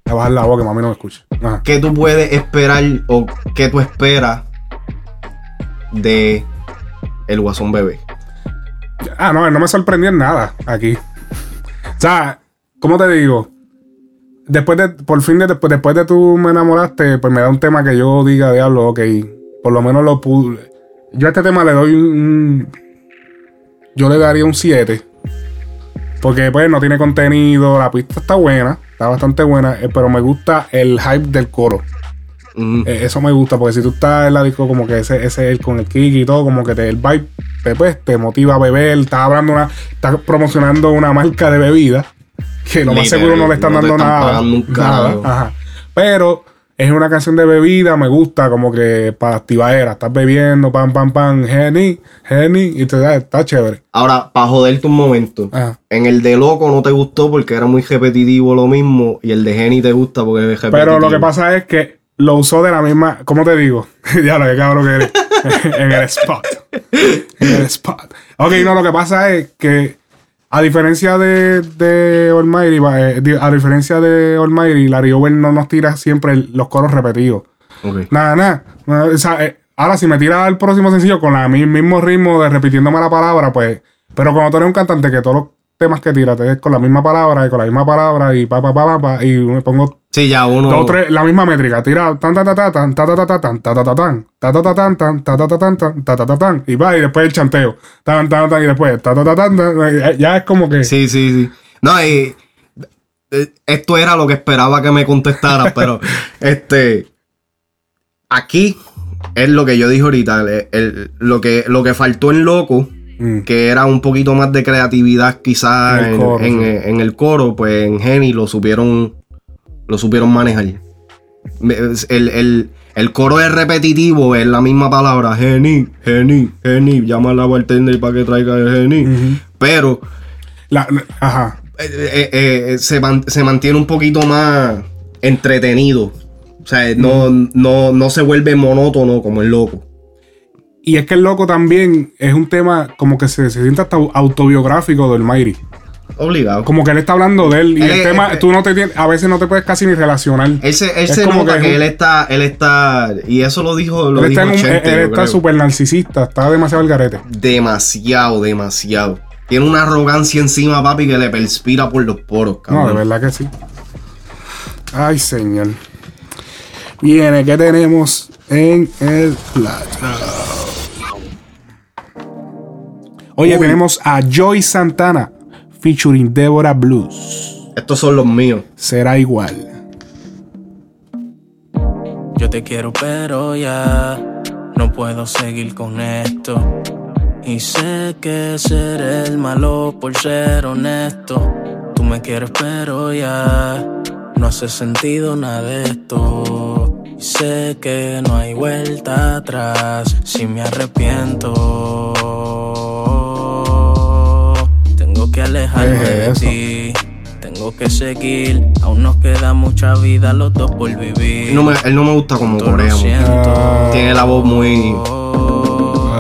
A bajar la boca, que mami no me escucha. Ajá. ¿qué tú puedes esperar o qué tú esperas de El Guasón Bebé? Ah, no, no me sorprendió en nada aquí. O sea, ¿cómo te digo? Después de, por fin, de, después, después de tú me enamoraste, pues me da un tema que yo diga, diablo, ok, por lo menos lo pude. Yo a este tema le doy un. Yo le daría un 7. Porque, pues, no tiene contenido, la pista está buena, está bastante buena, eh, pero me gusta el hype del coro. Eh, eso me gusta, porque si tú estás en la disco, como que ese, ese con el kick y todo, como que te, el vibe pues, te motiva a beber. Estás hablando una, estás promocionando una marca de bebida que lo más seguro no le están no dando están nada. un nada, ajá. Pero es una canción de bebida, me gusta, como que para activadera. Estás bebiendo, pam, pam, pam, Henny, Henny, y te da, está chévere. Ahora, para joderte un momento. Ajá. En el de Loco no te gustó porque era muy repetitivo lo mismo. Y el de Jenny te gusta porque es repetitivo. Pero lo que pasa es que lo usó de la misma. ¿Cómo te digo? ya lo que cabrón que eres. en el spot. En el spot. Ok, no, lo que pasa es que. A diferencia de, de Almighty, eh, a diferencia de Almighty, Larry Over no nos tira siempre el- los coros repetidos. Nada, nada. O sea, eh, Ahora, si me tiras al próximo sencillo con mi- mismo ritmo de repitiéndome la palabra, pues. Pero cuando tú eres un cantante que todos los temas que tiras te es con la misma palabra y con la misma palabra y pa pa pa pa, pa, y me pongo Sí, ya uno. dos tres, la misma métrica, tira tan tan tan tan tan tan tan tan tan tan tan tan tan tan tan tan tan tan y va y después el chanteo tan tan tan y después tan tan tan tan ya es como que Sí, sí, sí. No, y eh, esto era lo que esperaba que me contestara, pero este aquí es lo que yo dije ahorita, el- el- lo que lo que faltó en loco, Mm. que era un poquito más de creatividad quizás En el en, coro, en- sí. en el coro, pues en Geni lo supieron lo supieron manejar. El, el- el coro es repetitivo, es la misma palabra, Geni, Geni, Geni, llama a la bartender para que traiga el Geni, pero la, ajá eh, eh, eh, se, man- se mantiene un poquito más entretenido. O sea, no, no, no se vuelve monótono como el loco. Y es que el loco también es un tema como que se, se siente hasta autobiográfico del Mayri Obligado. como que él está hablando de él y el es- tema eh, tú no te tienes a veces no te puedes casi ni relacionar Él se, él Es se como nota que que, es un- él está, él está, y eso lo dijo, lo él dijo está, Chente, él está súper narcisista está demasiado al garete Demasiado, demasiado. Tiene una arrogancia encima, papi, que le perspira por los poros, No, de cabrón. verdad que sí. Ay, señor. Viene, ¿qué tenemos en el plato? Oye, Uy. tenemos a Joy Santana featuring Deborah Blues. Estos son los míos. Será igual. Yo te quiero, pero ya no puedo seguir con esto. Y sé que seré el malo por ser honesto. Tú me quieres, pero ya no hace sentido nada de esto. Y sé que no hay vuelta atrás si me arrepiento. Tengo que alejarme ¿Qué es de ti. Tengo que seguir, aún nos queda mucha vida los dos por vivir. Él no me, él no me gusta como corea. siento. Tiene la voz muy,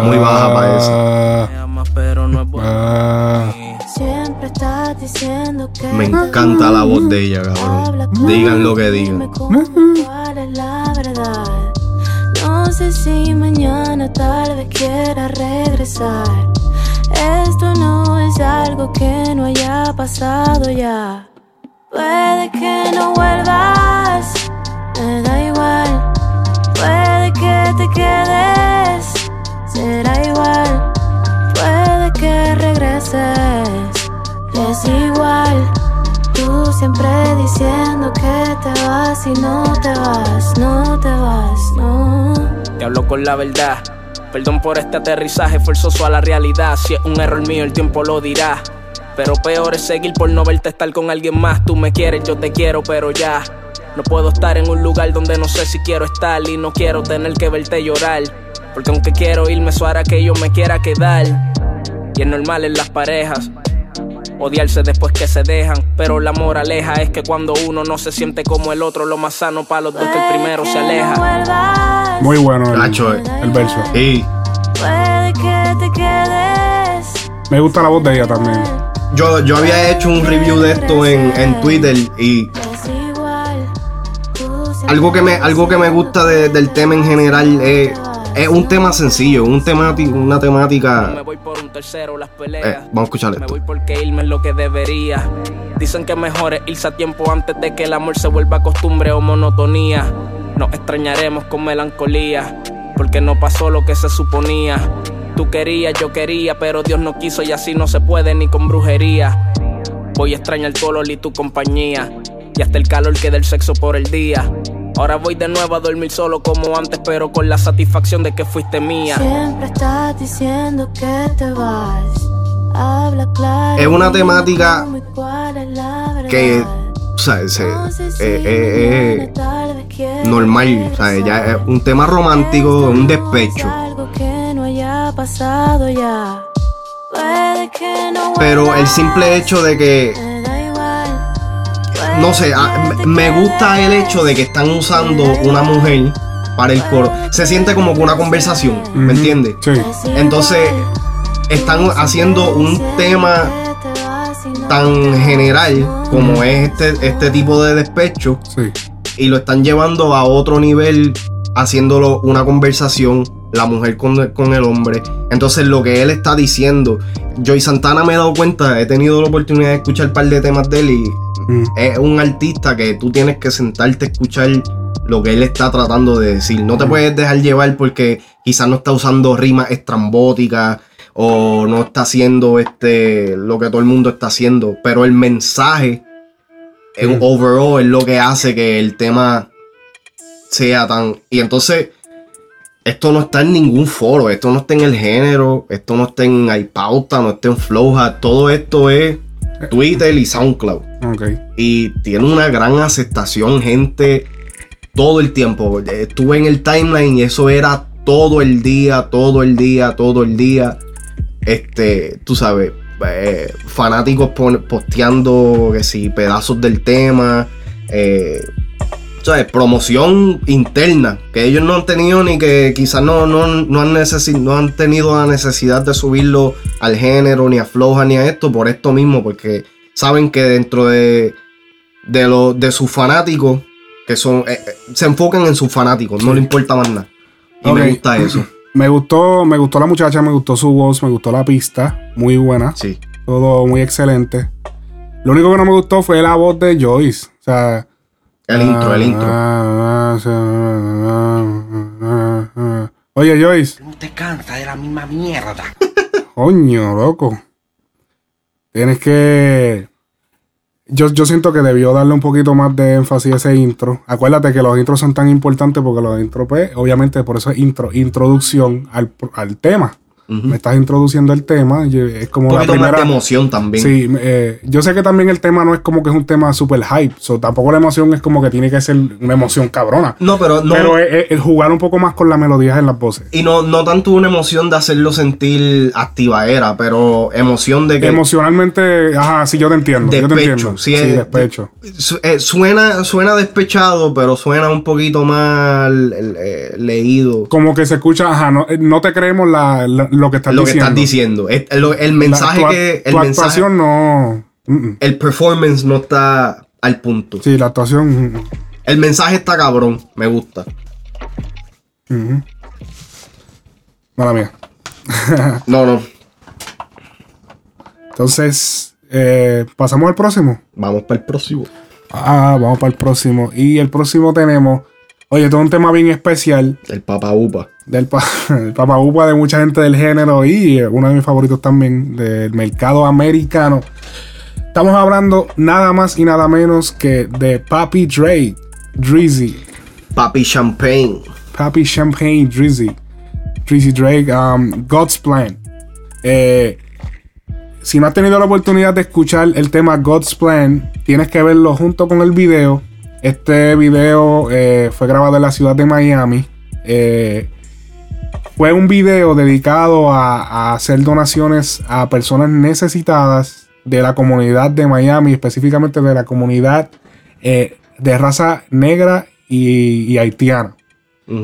muy baja para eso. Ah, Me amas, pero no es bueno. ah. Siempre estás diciendo que Me encanta la voz de ella, cabrón. Digan lo que digan. cuál es la verdad. No sé si mañana tal vez quiera regresar. Esto no es algo que no haya pasado ya. Puede que no vuelvas, me da igual. Puede que te quedes, será igual. Puede que regreses, es igual. Tú siempre diciendo que te vas y no te vas, no te vas, no. Te hablo con la verdad. Perdón por este aterrizaje forzoso a la realidad. Si es un error mío, el tiempo lo dirá. Pero peor es seguir por no verte estar con alguien más. Tú me quieres, yo te quiero, pero ya. No puedo estar en un lugar donde no sé si quiero estar y no quiero tener que verte llorar. Porque aunque quiero irme, eso hará que yo me quiera quedar. Y es normal en las parejas. Odiarse después que se dejan, pero la moraleja es que cuando uno no se siente como el otro, lo más sano para los dos es que el primero se aleja. Muy bueno el, Nacho, eh. el verso. Y Puede que te quedes. Me gusta la voz de ella también. yo, yo había hecho un review de esto en, en Twitter y algo que me, algo que me gusta de- del tema en general es, es un tema sencillo, un temati- una Me temática. voy por un tercero las Eh, peleas. vamos a escuchar Me esto. voy porque irme es lo que debería. Dicen que mejor es irse a tiempo antes de que el amor se vuelva costumbre o monotonía. Nos extrañaremos con melancolía, porque no pasó lo que se suponía. Tú querías, yo quería, pero Dios no quiso y así no se puede ni con brujería. Voy a extrañar tu olor y tu compañía, y hasta el calor que del sexo por el día. Ahora voy de nuevo a dormir solo como antes, pero con la satisfacción de que fuiste mía. Siempre estás diciendo que te vas. Habla claro. Es una temática es. Que, o sea, eh, eh, eh, mañana tal vez quieras normal, o sea, ya es un tema romántico, un despecho. Pero el simple hecho de que. No sé, a- me gusta el hecho de que están usando una mujer para el coro. Se siente como que una conversación, ¿me entiendes? Sí. Entonces, están haciendo un tema tan general como es este, este tipo de despecho Sí. y lo están llevando a otro nivel haciéndolo una conversación la mujer con, con el hombre. Entonces lo que él está diciendo, Joy Santana me he dado cuenta, he tenido la oportunidad de escuchar un par de temas de él y Mm. es un artista que tú tienes que sentarte a escuchar lo que él está tratando de decir. No te puedes dejar llevar porque quizás no está usando rimas estrambóticas o no está haciendo este lo que todo el mundo está haciendo, pero el mensaje en overall es lo que hace que el tema sea tan y entonces esto no está en ningún foro, esto no está en el género, esto no está en iPauta, no está en Flowha, todo esto es Twitter y SoundCloud. Y tiene una gran aceptación, gente, todo el tiempo. Estuve en el timeline y eso era todo el día, todo el día, todo el día. Este, tú sabes, eh, fanáticos posteando que si pedazos del tema. Eh, ¿sabes? Promoción interna, que ellos no han tenido ni que quizás no, no, no, han necesi- no han tenido la necesidad de subirlo al género, ni a Floja, ni a esto, por esto mismo, porque saben que dentro de, de, lo, de sus fanáticos, que son eh, eh, se enfocan en sus fanáticos, no le importa más nada. Y me gusta eso. Me gustó, me gustó la muchacha, me gustó su voz, me gustó la pista, muy buena. Sí. Todo muy excelente. Lo único que no me gustó fue la voz de Joyce. O sea. El intro, el intro. Oye, Joyce. No te cansa de la misma mierda. Coño, loco. Tienes que. Yo, yo siento que debió darle un poquito más de énfasis a ese intro. Acuérdate que los intros son tan importantes porque los intros, pues, obviamente, por eso es intro, introducción al, al tema. Me estás introduciendo el tema. es como Un la más primera. de emoción también. Sí, eh, yo sé que también el tema no es como que es un tema super hype. So, tampoco la emoción es como que tiene que ser una emoción cabrona. No, pero no. Pero es, es el jugar un poco más con las melodías en las voces. Y no, no tanto una emoción de hacerlo sentir activaera, pero emoción de que. Emocionalmente, ajá, sí, yo te entiendo. yo te Despecho, entiendo. sí, Sí, es- despecho. Eh, suena, suena despechado, pero suena un poquito mal eh, leído. Como que se escucha, ajá, no, no te creemos la, la- lo que estás lo que diciendo. estás diciendo. El, el mensaje La- tu, que. El tu mensaje, actuación no. mm, mm. el performance no está al punto. Sí, la actuación. mm, El mensaje está cabrón, me gusta. Mala mía. No, no. Entonces, eh, pasamos al próximo. Vamos para el próximo. Ah, vamos para el próximo. Y el próximo tenemos. Oye, todo un tema bien especial. El Papa Upa. Del pa el Papa Upa de mucha gente del género y eh, uno de mis favoritos también del mercado americano. Estamos hablando nada más y nada menos que de Papi Drake, Drizzy. Papi Champagne. Papi Champagne Drizzy. Drizzy Drake, um, God's Plan. Eh, si no has tenido la oportunidad de escuchar el tema God's Plan, tienes que verlo junto con el video. Este video eh, fue grabado en la ciudad de Miami. Eh, fue un video dedicado a, a hacer donaciones a personas necesitadas de la comunidad de Miami, específicamente de la comunidad eh, de raza negra y, y haitiana.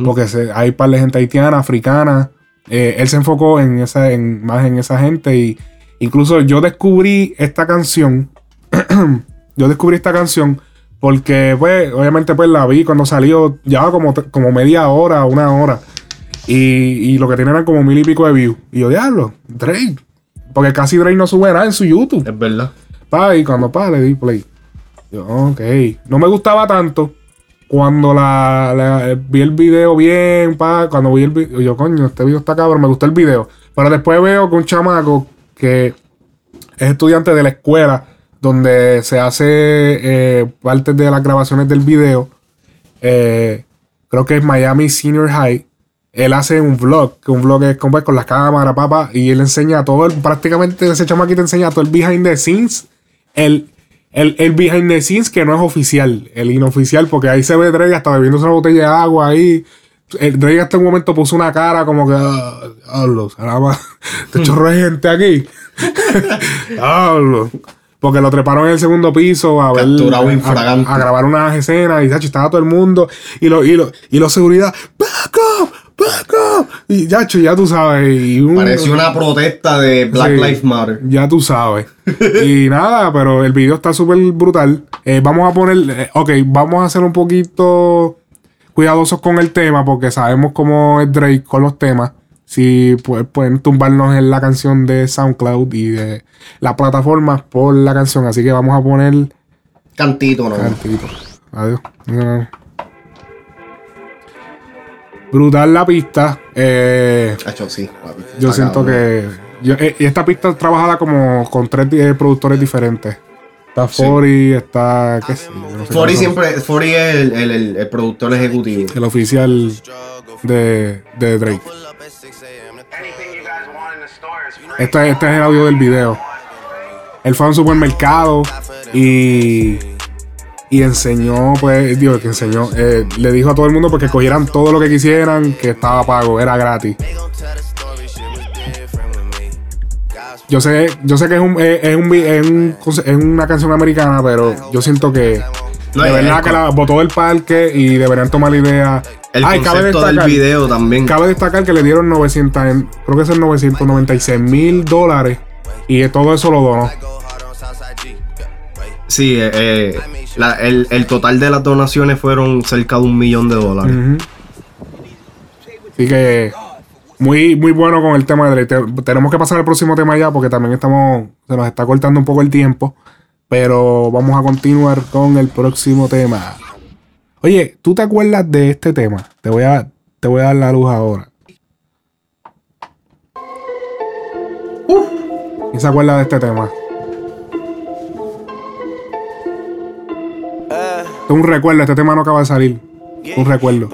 Porque se- hay par de gente haitiana, africana. Él se enfocó en esa, en, más en esa gente. Y incluso yo descubrí esta canción. yo descubrí esta canción porque, pues, obviamente, pues la vi cuando salió. Llevaba como, como media hora, una hora. Y, y lo que tiene eran como mil y pico de views. Y yo, diablo, Drake. Porque casi Drake no sube nada en su YouTube. Es verdad. Pa, y cuando pa, le di play. Yo, ok. No me gustaba tanto. Cuando la, la- vi el video bien, pa, cuando vi el video, yo, coño, este video está cabrón, me gustó el video. Pero después veo que un chamaco que es estudiante de la escuela donde se hace eh, parte de las grabaciones del video, eh, creo que es Miami Senior High. Él hace un vlog, que un vlog es pues, con la cámara, papá, y él enseña todo, el, prácticamente ese chamaquito enseña todo el behind the scenes, el, el, el behind the scenes que no es oficial, el inoficial, porque ahí se ve Drake hasta bebiéndose una botella de agua ahí. El Drake hasta un momento puso una cara como que, ah, diablo, caramba, este chorro gente aquí. Diablo. Porque lo treparon en el segundo piso a. Capturado grabar unas escenas y chacho, estaba todo el mundo. Y lo, y lo, y los seguridad. Back up, back up. Y chacho, ya tú sabes. Y un- Pareció una protesta de Black Sí, Lives Matter. Ya tú sabes. y nada, pero el video está súper brutal. Eh, vamos a poner. eh, ok, vamos a hacer un poquito. cuidadosos con el tema porque sabemos cómo es Drake con los temas. Si pues, pueden tumbarnos en la canción de SoundCloud y de las plataformas por la canción. Así que vamos a poner Cantito, ¿no? Cantito. Adiós. No. Brutal la pista. Eh, Hacho, sí, yo siento cabrón. que. yo- eh, y esta pista es trabajada como con tres eh, productores diferentes. Está Sí. Fori, está. ¿Qué sé? no sé Fori siempre, Fori es el, el- el- productor ejecutivo. El oficial de, de Drake. Este, este es el audio del video. Él fue a un supermercado y, y enseñó, pues, digo, que enseñó, eh, le dijo a todo el mundo porque cogieran todo lo que quisieran, que estaba pago, era gratis. Yo sé, yo sé que es, un, es, es un es un es una canción americana, pero yo siento que No, de verdad que la botó del parque y deberían tomar la idea. El Ay, cabe concepto del video también. Cabe destacar que le dieron 900, en- creo que son 996 mil dólares y todo eso lo donó. Sí, eh, eh, la- el, el total de las donaciones fueron cerca de un millón de dólares. Ujú. Así que muy, muy bueno con el tema de. Te- Tenemos que pasar al próximo tema ya porque también estamos, se nos está cortando un poco el tiempo. Pero vamos a continuar con el próximo tema. Oye, ¿tú te acuerdas de este tema? Te voy a, te voy a dar la luz ahora. ¿Quién se acuerda de este tema? Es un recuerdo, este tema no acaba de salir. Un recuerdo.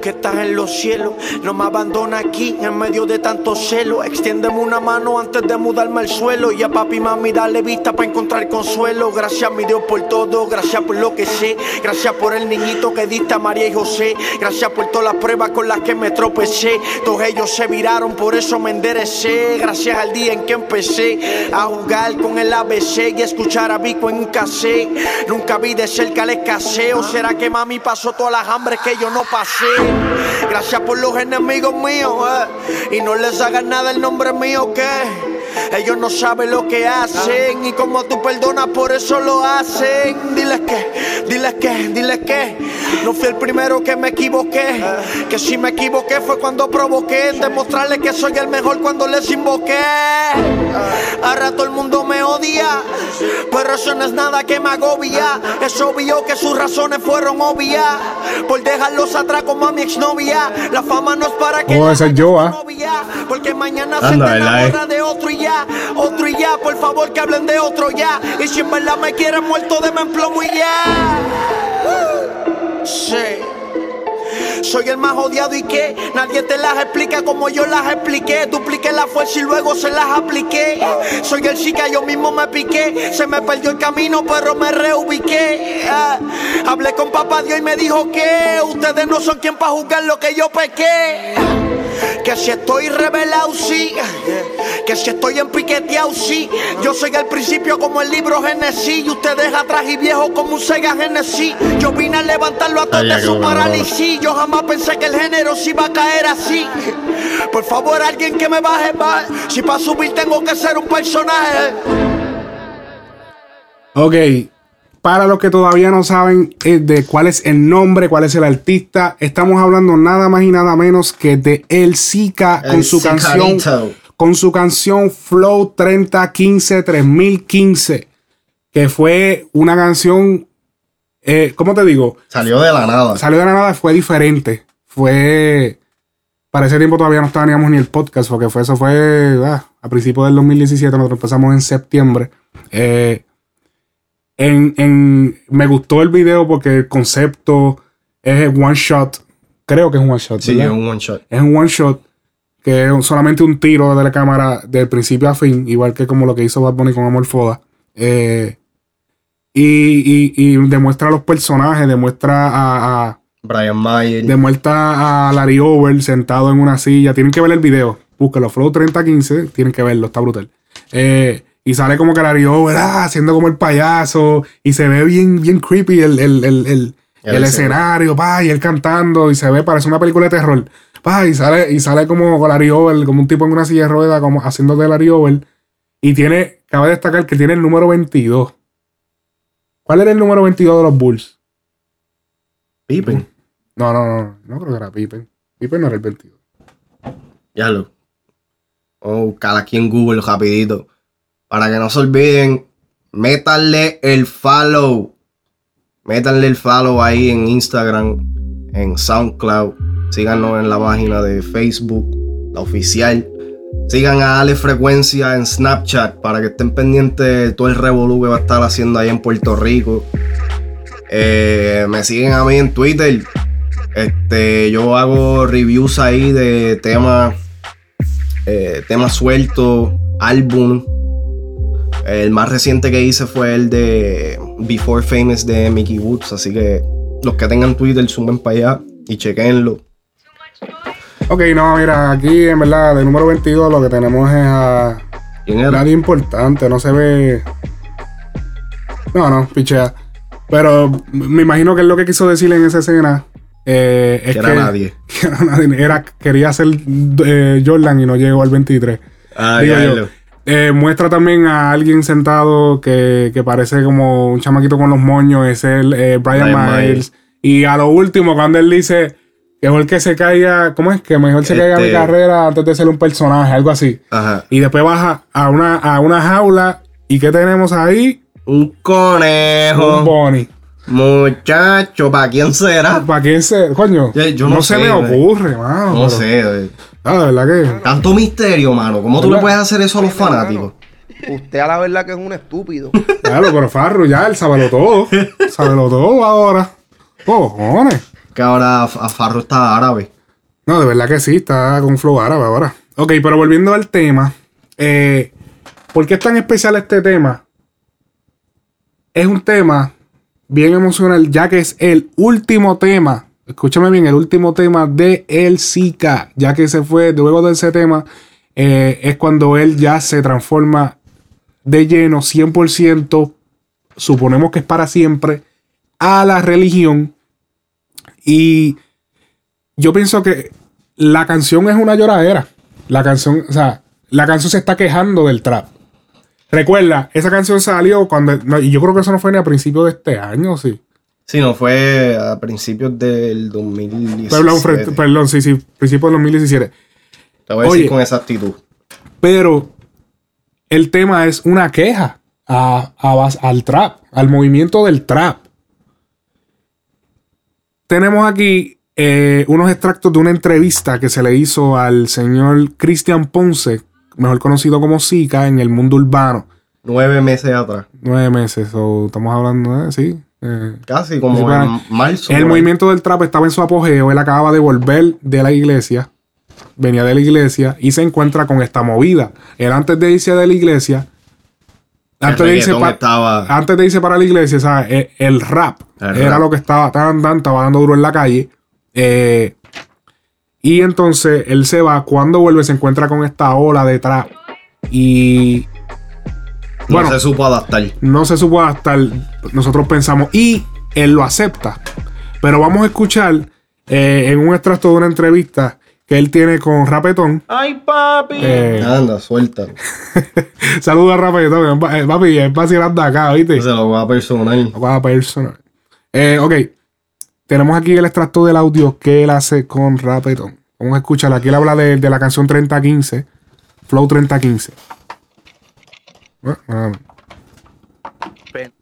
Que estás en los cielos, no me abandona aquí en medio de tanto celo. Extiéndeme una mano antes de mudarme al suelo. Y a papi y mami dale vista para encontrar consuelo. Gracias mi Dios por todo, gracias por lo que sé. Gracias por el niñito que diste a María y José. Gracias por todas las pruebas con las que me tropecé. Todos ellos se viraron, por eso me enderecé. Gracias al día en que empecé a jugar con el ABC y escuchar a Vico en un cassette. Nunca vi de cerca el escaseo. ¿Será que mami pasó todas las hambres que yo no pasé? Gracias por los enemigos míos, eh. Y no les hagas nada el nombre mío que ellos no saben lo que hacen. Y como tú perdonas, por eso lo hacen. Diles que, diles que, diles que no fui el primero que me equivoqué. Que si me equivoqué fue cuando provoqué. Demostrarles que soy el mejor cuando les invoqué. Ahora todo el mundo me odia, pero eso no es nada que me agobia. Es obvio que sus razones fueron obvias. Por dejarlos atrás como a mi exnovia. La fama no es para que Oh, ese es yo, porque mañana se te ¿verdad, enamora de otro y otro y ya, por favor que hablen de otro ya. Y si en verdad me quieren muerto, de en plomo y ya. Sí. Soy el más odiado y que nadie te las explica como yo las expliqué. Dupliqué la fuerza y luego se las apliqué. Soy el chica, yo mismo me piqué. Se me perdió el camino, pero me reubiqué. Ah, hablé con papá Dios y me dijo que ustedes no son quien para juzgar lo que yo pequé. Que si estoy revelado, sí. Que si estoy en piqueteado, sí. Yo soy al principio como el libro Genesis. Y ustedes atrás y viejo como un Sega Genesis. Yo vine a levantarlo a todos de su parálisis. Yo jamás pensé que el género se iba a caer así. Por favor, alguien que me baje más. Si para subir tengo que ser un personaje. Ok, para los que todavía no saben eh, de cuál es el nombre, cuál es el artista, estamos hablando nada más y nada menos que de El Zika con su canción con su canción Flow 3015 3015, que fue una canción, eh, ¿cómo te digo? Salió de la nada. Salió de la nada, fue diferente, fue para ese tiempo todavía no teníamos ni el podcast, porque fue, eso fue ah, a principios del 2017, nosotros empezamos en septiembre. Eh, en, en- me gustó el video porque el concepto es one shot. Creo que es un one shot. Sí, ¿verdad? es un one shot. Es un one shot que es solamente un tiro de la cámara del principio a fin, igual que como lo que hizo Bad Bunny con Amor Foda. Eh, y, y- y demuestra a los personajes, demuestra a, a- Brian Mayer. demuestra a Larry Over sentado en una silla. Tienen que ver el video. Búsquelo, Flow 3015. Tienen que verlo, está brutal. Eh, y sale como Over ah, haciendo como el payaso. Y se ve bien, bien creepy el, el, el, el- El escenario, pa, y él cantando. Y se ve, parece una película de terror. Pa, y sale, y sale como Larry Over, como un tipo en una silla de ruedas, como haciendo de Larry Over. Y tiene, cabe destacar que tiene el número 22. ¿Cuál era el número 22 de los Bulls? Pippen. No, no, no. No creo que era Pippen. Pippen no era el 22. Ya lo. Vamos a buscar aquí en Google rapidito. Para que no se olviden, métanle el follow. Métanle el follow ahí en Instagram, en SoundCloud. Síganos en la página de Facebook, la oficial. Sigan a Ale Frecuencia en Snapchat para que estén pendientes de todo el revolú que va a estar haciendo ahí en Puerto Rico. Eh, me siguen a mí en Twitter. Este, yo hago reviews ahí de temas, eh, temas sueltos, álbum. El más reciente que hice fue el de Before Famous de Mickey Woods. Así que los que tengan Twitter, suben para allá y chequenlo. Ok, no, mira, aquí en verdad, de número 22 lo que tenemos es a. Nadie importante, no se ve. No, no, pichea. Pero me imagino que es lo que quiso decir en esa escena. eh, es Que era nadie. que era nadie. Era, quería ser eh, Jordan y no llegó al 23. Ah, ya, Eh, muestra también a alguien sentado que, que parece como un chamaquito con los moños. Es el eh, Brian, Brian Miles. Miles. Y a lo último, cuando él dice que mejor que se caiga, ¿cómo es? Que mejor se caiga mi Este- carrera antes de ser un personaje, algo así. Ajá. Y después baja a una, a una jaula. ¿Y qué tenemos ahí? Un conejo. Un Bonnie. Muchacho, ¿para quién será? ¿Para quién se.? Coño. Ya, yo no, no se sé, me ocurre, mano. No pero- sé. Ah, de verdad que. Tanto misterio, mano. ¿Cómo tú le puedes hacer eso a los fanáticos? Usted a la verdad que es un estúpido. Claro, pero Farro ya, él sábelo todo. Sábelo todo ahora. Cojones. Que ahora a Farro está árabe. No, de verdad que sí, está con flow árabe ahora. Ok, pero volviendo al tema. eh, ¿Por qué es tan especial este tema? Es un tema bien emocional, ya que es el último tema. Escúchame bien, el último tema de El Zika. Ya que se fue, luego de ese tema, eh, es cuando él ya se transforma de lleno, 100%, suponemos que es para siempre, a la religión. Y yo pienso que la canción es una lloradera. La canción, o sea, la canción se está quejando del trap. Recuerda, esa canción salió cuando. no, yo creo que eso no fue ni a principios de este año, sí. Sí, no, fue a principios del 2017. Perdón, sí, sí, principios del 2017. Te voy a Oye. decir con exactitud. Pero el tema es una queja a- al trap, al movimiento del trap. Tenemos aquí eh, unos extractos de una entrevista que se le hizo al señor Cristian Ponce, mejor conocido como Zika, en el mundo urbano. Nueve meses atrás. Nueve meses, o estamos hablando de, sí. Eh, Casi como sí, para- en marzo. el movimiento del trap estaba en su apogeo. Él acababa de volver de la iglesia. Venía de la iglesia y se encuentra con esta movida. Él antes de irse de la iglesia. El Antes de, irse reggaetón pa- estaba- antes de irse para la iglesia, ¿sabes? Eh, El, rap El era rap. lo que estaba tan, tan, estaba dando duro en la calle. Eh, y entonces él se va. Cuando vuelve, se encuentra con esta ola de trap. Y No bueno, se supo adaptar. no se supo hasta nosotros pensamos y él lo acepta. Pero vamos a escuchar eh, en un extracto de una entrevista que él tiene con Rapetón. Ay, papi. Eh, Anda, suelta. Saluda a Rapetón. Papi, es vacilando acá, ¿viste? Se lo va a personal. Va personal. Eh, ok. Tenemos aquí el extracto del audio que él hace con Rapetón. Vamos a escuchar. Aquí él habla de, de la canción 3015. Flow 3015. Ah, Pen-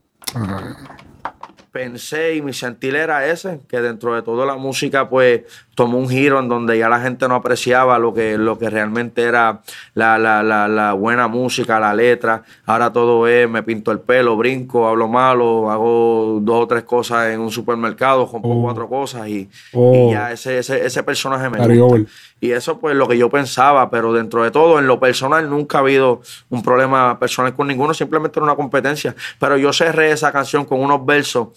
pensé y mi sentir era ese, que dentro de toda la música pues tomó un giro en donde ya la gente no apreciaba lo que, lo que realmente era la, la, la, la buena música, la letra. Ahora todo es, me pinto el pelo, brinco, hablo malo, hago dos o tres cosas en un supermercado, compro Oh. cuatro cosas y, Oh. y ya ese, ese, ese personaje me gusta. Y eso pues lo que yo pensaba, pero dentro de todo, en lo personal, nunca ha habido un problema personal con ninguno, simplemente era una competencia. Pero yo cerré esa canción con unos versos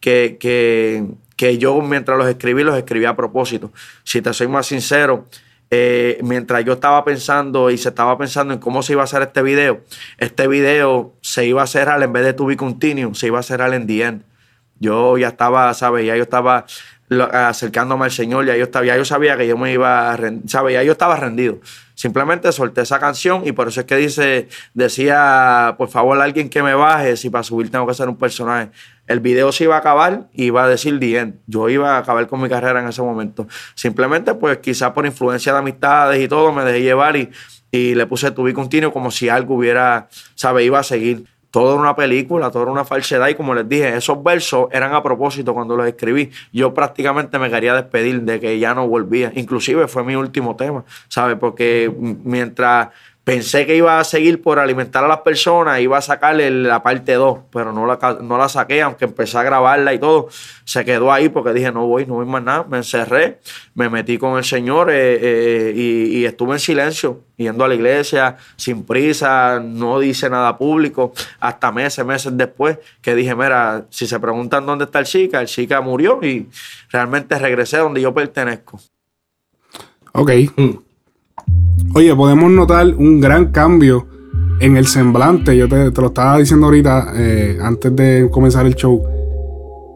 que, que, que yo mientras los escribí, los escribí a propósito. Si te soy más sincero, eh, mientras yo estaba pensando y se estaba pensando en cómo se iba a hacer este video, este video se iba a cerrar en vez de to be continue, se iba a cerrar en the end. Yo ya estaba, ¿sabes? Ya yo estaba acercándome al Señor, ya yo, estaba, ya yo sabía que yo me iba a rendir, ¿sabes? Ya yo estaba rendido. Simplemente solté esa canción y por eso es que dice, decía, por favor, alguien que me baje, si para subir tengo que ser un personaje. El video se iba a acabar y iba a decir the end. Yo iba a acabar con mi carrera en ese momento. Simplemente, pues quizás por influencia de amistades y todo, me dejé llevar y, y le puse tu continuo como si algo hubiera, ¿sabe? Iba a seguir. Todo era una película, todo era una falsedad. Y como les dije, esos versos eran a propósito cuando los escribí. Yo prácticamente me quería despedir de que ya no volvía. Inclusive fue mi último tema, ¿sabes? Porque mientras pensé que iba a seguir por alimentar a las personas, iba a sacarle la parte 2, pero no la, no la saqué, aunque empecé a grabarla y todo. Se quedó ahí porque dije, no voy, no voy más nada. Me encerré, me metí con el Señor eh, eh, y, y estuve en silencio, yendo a la iglesia, sin prisa, no dice nada público, hasta meses, meses después, que dije, mira, si se preguntan dónde está el chica, el chica murió y realmente regresé donde yo pertenezco. Ok. Oye, podemos notar un gran cambio en el semblante. Yo te, te lo estaba diciendo ahorita, eh, antes de comenzar el show.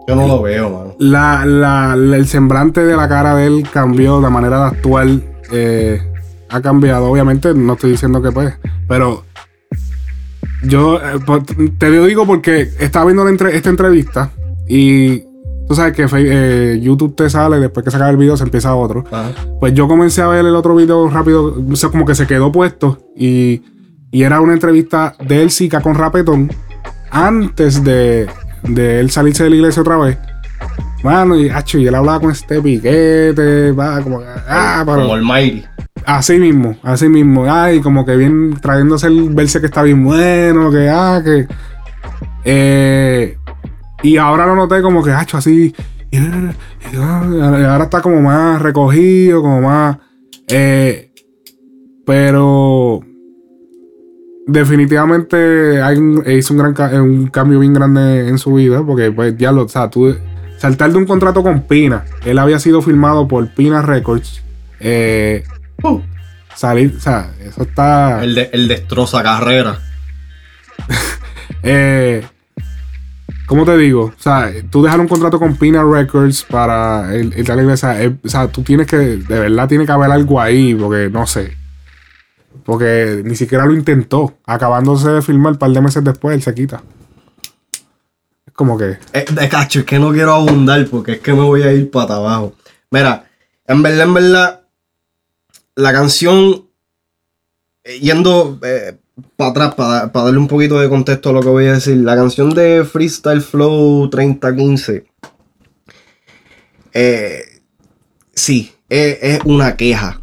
Yo no lo veo, mano. La, la- la- el semblante de la cara de él cambió, la manera de actuar eh, ha cambiado. Obviamente, no estoy diciendo que pues, pero yo eh, pues, te lo digo porque estaba viendo la entre- esta entrevista y tú sabes que eh, YouTube te sale, después que se acaba el video se empieza otro. Pues yo comencé a ver el otro video rápido, o sea, como que se quedó puesto y, y era una entrevista de él, Zika, con Rapetón, antes de, de él salirse de la iglesia otra vez. Mano, y, acho, y él hablaba con este piquete, va, como, ah, pero, Como el Mighty. Así mismo, así mismo. Ay, como que bien trayéndose el verse que está bien bueno, que ah, que. Eh, y ahora lo noté como que, hacho, así. y, ahora está como más recogido, como más. eh, pero. Definitivamente hay un- hizo un, gran un cambio bien grande en su vida. Porque, pues, ya lo. O sea, tú. Saltar de un contrato con Pina. Él había sido firmado por Pina Records. Eh, salir, o sea, eso está. El, de- el destroza carrera. Eh, ¿Cómo te digo? O sea, tú dejar un contrato con Pina Records para el, el sea, eh, o sea, tú tienes que, de verdad, tiene que haber algo ahí, porque no sé. Porque ni siquiera lo intentó. Acabándose de filmar un par de meses después, él se quita. Es como que. Eh, de cacho, es que no quiero abundar porque es que me voy a ir para abajo. Mira, en verdad, en verdad, la canción, eh, yendo para atrás, para darle un poquito de contexto a lo que voy a decir, la canción de Freestyle Flow 3015, eh, sí, es, es una queja.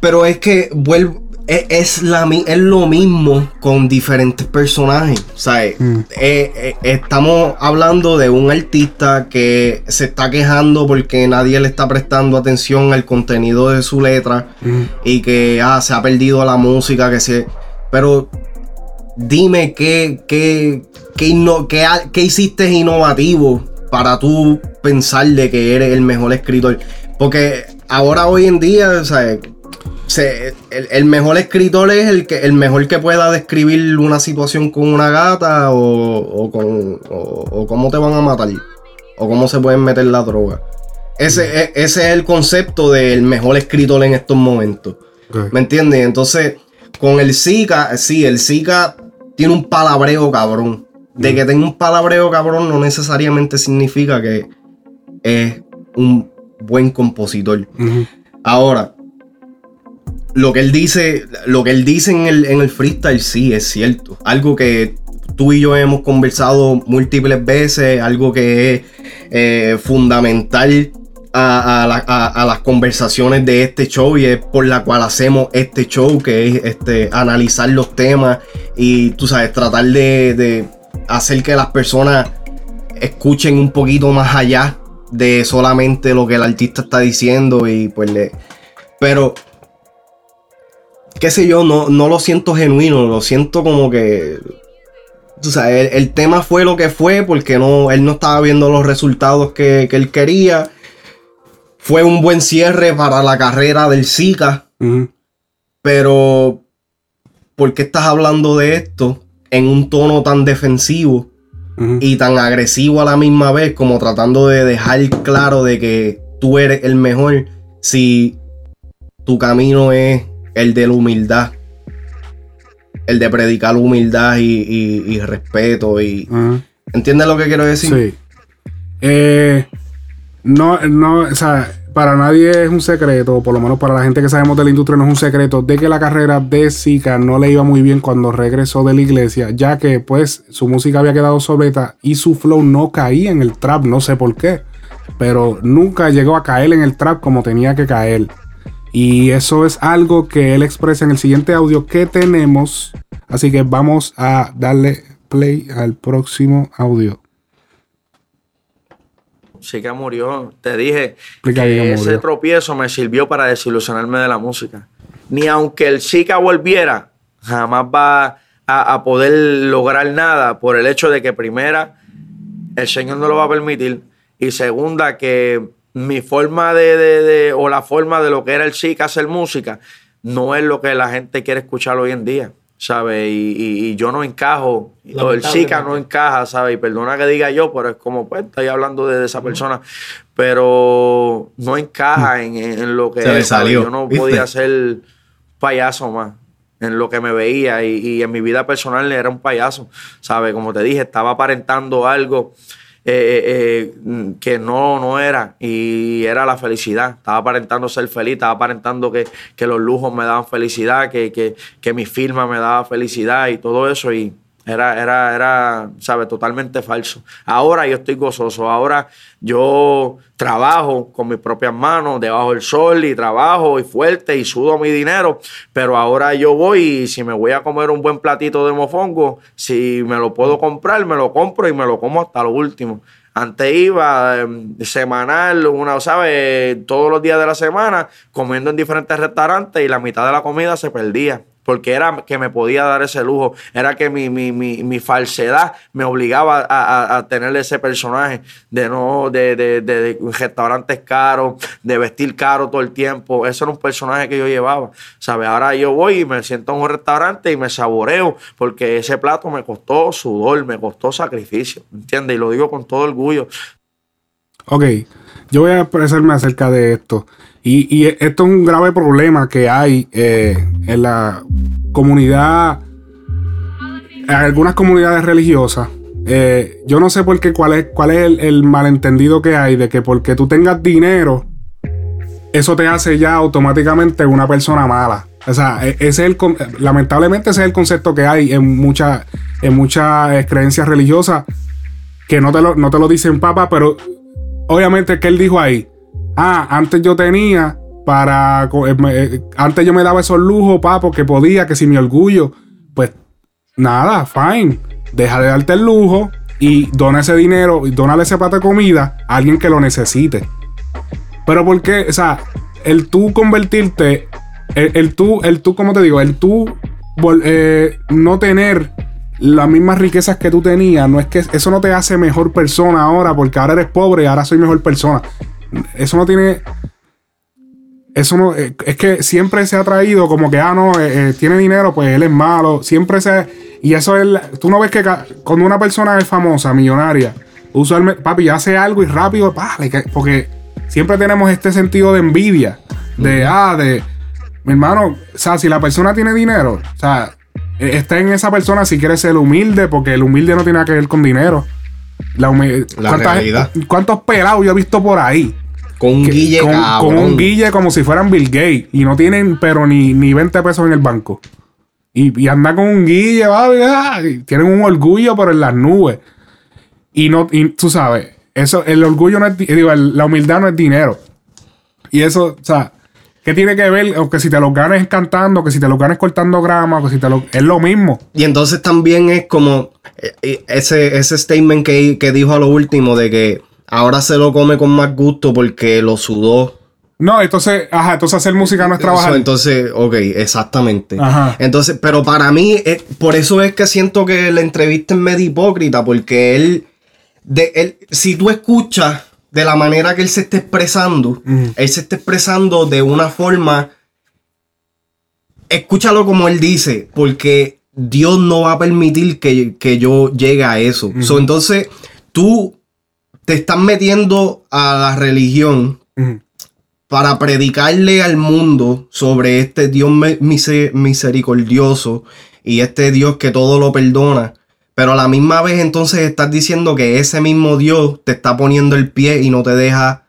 Pero es que vuelvo. Es, es la, mi- es lo mismo con diferentes personajes. ¿sabes? Eh, eh, estamos hablando de un artista que se está quejando porque nadie le está prestando atención al contenido de su letra y que ah, se ha perdido la música, que se. Pero dime qué, qué, qué, inno- qué qué hiciste innovativo para tú pensar de que eres el mejor escritor. Porque ahora hoy en día, sea, se- el, el mejor escritor es el que el mejor que pueda describir una situación con una gata o, o con o, o cómo te van a matar o cómo se pueden meter la droga. Ese, e- ese es el concepto del mejor escritor en estos momentos. ¿Me entiendes? Entonces, con el Zika, sí, el Zika tiene un palabreo cabrón. De que tenga un palabreo cabrón no necesariamente significa que es un buen compositor. Ahora, lo que él dice, lo que él dice en el, en el freestyle sí es cierto. Algo que tú y yo hemos conversado múltiples veces, algo que es eh, fundamental a, a a las conversaciones de este show y es por la cual hacemos este show, que es este, analizar los temas y tú sabes, tratar de, de hacer que las personas escuchen un poquito más allá de solamente lo que el artista está diciendo y pues le... Pero qué sé yo, no, no lo siento genuino, lo siento como que. O sea, el, el tema fue lo que fue porque no, él no estaba viendo los resultados que, que él quería. Fue un buen cierre para la carrera del Zika. Pero, ¿por qué estás hablando de esto en un tono tan defensivo y tan agresivo a la misma vez, como tratando de dejar claro de que tú eres el mejor? Si tu camino es el de la humildad. El de predicar humildad y, y- y respeto. Y, Ajá. ¿Entiendes lo que quiero decir? Sí. Eh, no, no, o sea, para nadie es un secreto, por lo menos para la gente que sabemos de la industria no es un secreto, de que la carrera de Zika no le iba muy bien cuando regresó de la iglesia, ya que pues su música había quedado obsoleta y su flow no caía en el trap, no sé por qué, pero nunca llegó a caer en el trap como tenía que caer. Y eso es algo que él expresa en el siguiente audio que tenemos. Así que vamos a darle play al próximo audio. Chica murió. Te dije Explica que ese tropiezo me sirvió para desilusionarme de la música. Ni aunque el chica volviera, jamás va a, a poder lograr nada por el hecho de que primera, el Señor no lo va a permitir. Y segunda, que mi forma de, de- de- o la forma de lo que era el chica hacer música, no es lo que la gente quiere escuchar hoy en día. ¿Sabes? Y, y- y yo no encajo, o el chica no encaja, ¿sabes? Y perdona que diga yo, pero es como, pues, estoy hablando de, de esa persona, pero no encaja en, en- en lo que Se le es, ¿sabes? salió, Yo no ¿viste? podía ser payaso más en lo que me veía y, y en mi vida personal era un payaso, ¿sabes? Como te dije, estaba aparentando algo eh, eh, eh, que no, no era y era la felicidad. Estaba aparentando ser feliz, estaba aparentando que, que los lujos me daban felicidad, que, que, que mi firma me daba felicidad y todo eso y era, era, era, ¿sabes? Totalmente falso. Ahora yo estoy gozoso. Ahora yo trabajo con mis propias manos debajo del sol y trabajo y fuerte y sudo mi dinero. Pero ahora yo voy y si me voy a comer un buen platito de mofongo, si me lo puedo comprar, me lo compro y me lo como hasta lo último. Antes iba eh, semanal, una, ¿sabes? Todos los días de la semana, comiendo en diferentes restaurantes y la mitad de la comida se perdía. Porque era que me podía dar ese lujo. Era que mi, mi, mi, falsedad me obligaba a, a- tener ese personaje de no, de, de, de- de restaurantes caros, de vestir caro todo el tiempo. Eso era un personaje que yo llevaba. ¿Sabes? Ahora yo voy y me siento en un restaurante y me saboreo. Porque ese plato me costó sudor, me costó sacrificio. ¿Entiendes? Y lo digo con todo orgullo. Ok, yo voy a expresarme acerca de esto. Y, esto es un grave problema que hay eh, en la comunidad, en algunas comunidades religiosas. Eh, yo no sé por qué, cuál es, es el, malentendido que hay de que porque tú tengas dinero, eso te hace ya automáticamente una persona mala. O sea, e- ese es el, lamentablemente ese es el concepto que hay en muchas en muchas eh, creencias religiosas que no te lo, no te lo dicen papa, pero obviamente que él dijo ahí, ah, antes yo tenía para, eh, eh, antes yo me daba esos lujos, pa, porque podía, que si mi orgullo, pues nada, fine, deja de darte el lujo y dona ese dinero, dónale ese plato de comida a alguien que lo necesite. Pero porque, o sea, el tú convertirte, el, tú, el tú, ¿cómo te digo? El tú eh, no tener las mismas riquezas que tú tenías, no es que eso no te hace mejor persona ahora, porque ahora eres pobre y ahora soy mejor persona. Eso no tiene. Eso no. eh, Es que siempre se ha traído como que, ah, no, eh, eh, tiene dinero, pues él es malo. Siempre se. Y eso es. Tú no ves que cuando una persona es famosa, millonaria, usualmente, papi, hace algo y rápido, pa, porque siempre tenemos este sentido de envidia. De, ah, de. Mi hermano, o sea, si la persona tiene dinero, o sea, eh, está en esa persona si quiere ser humilde, porque el humilde no tiene nada que ver con dinero. La, La ¿cuántas- realidad. ¿Cuántos pelados yo he visto por ahí? Con un Que- guille con, cabrón. con un guille como si fueran Bill Gates y no tienen pero ni, ni 20 pesos en el banco. Y, y anda con un guille, va, ah, y tienen un orgullo pero en las nubes. Y no, y tú sabes, eso, el orgullo no es, di- digo, el- la humildad no es dinero. Y eso, o sea, ¿qué tiene que ver? O que si te lo ganes cantando, que si te lo ganes cortando grama, o que si te lo. Es lo mismo. Y entonces también es como eh, eh, ese, ese statement que, que dijo a lo último de que ahora se lo come con más gusto porque lo sudó. No, entonces, ajá, entonces hacer música no es trabajar. Eso, entonces, ok, exactamente. Ajá. Entonces, pero para mí, eh, por eso es que siento que la entrevista es medio hipócrita, porque él, de, él, si tú escuchas de la manera que él se está expresando, él se está expresando de una forma, escúchalo como él dice, porque Dios no va a permitir que, que yo llegue a eso. So, entonces, tú te estás metiendo a la religión para predicarle al mundo sobre este Dios misericordioso y este Dios que todo lo perdona. Pero a la misma vez entonces estás diciendo que ese mismo Dios te está poniendo el pie y no te deja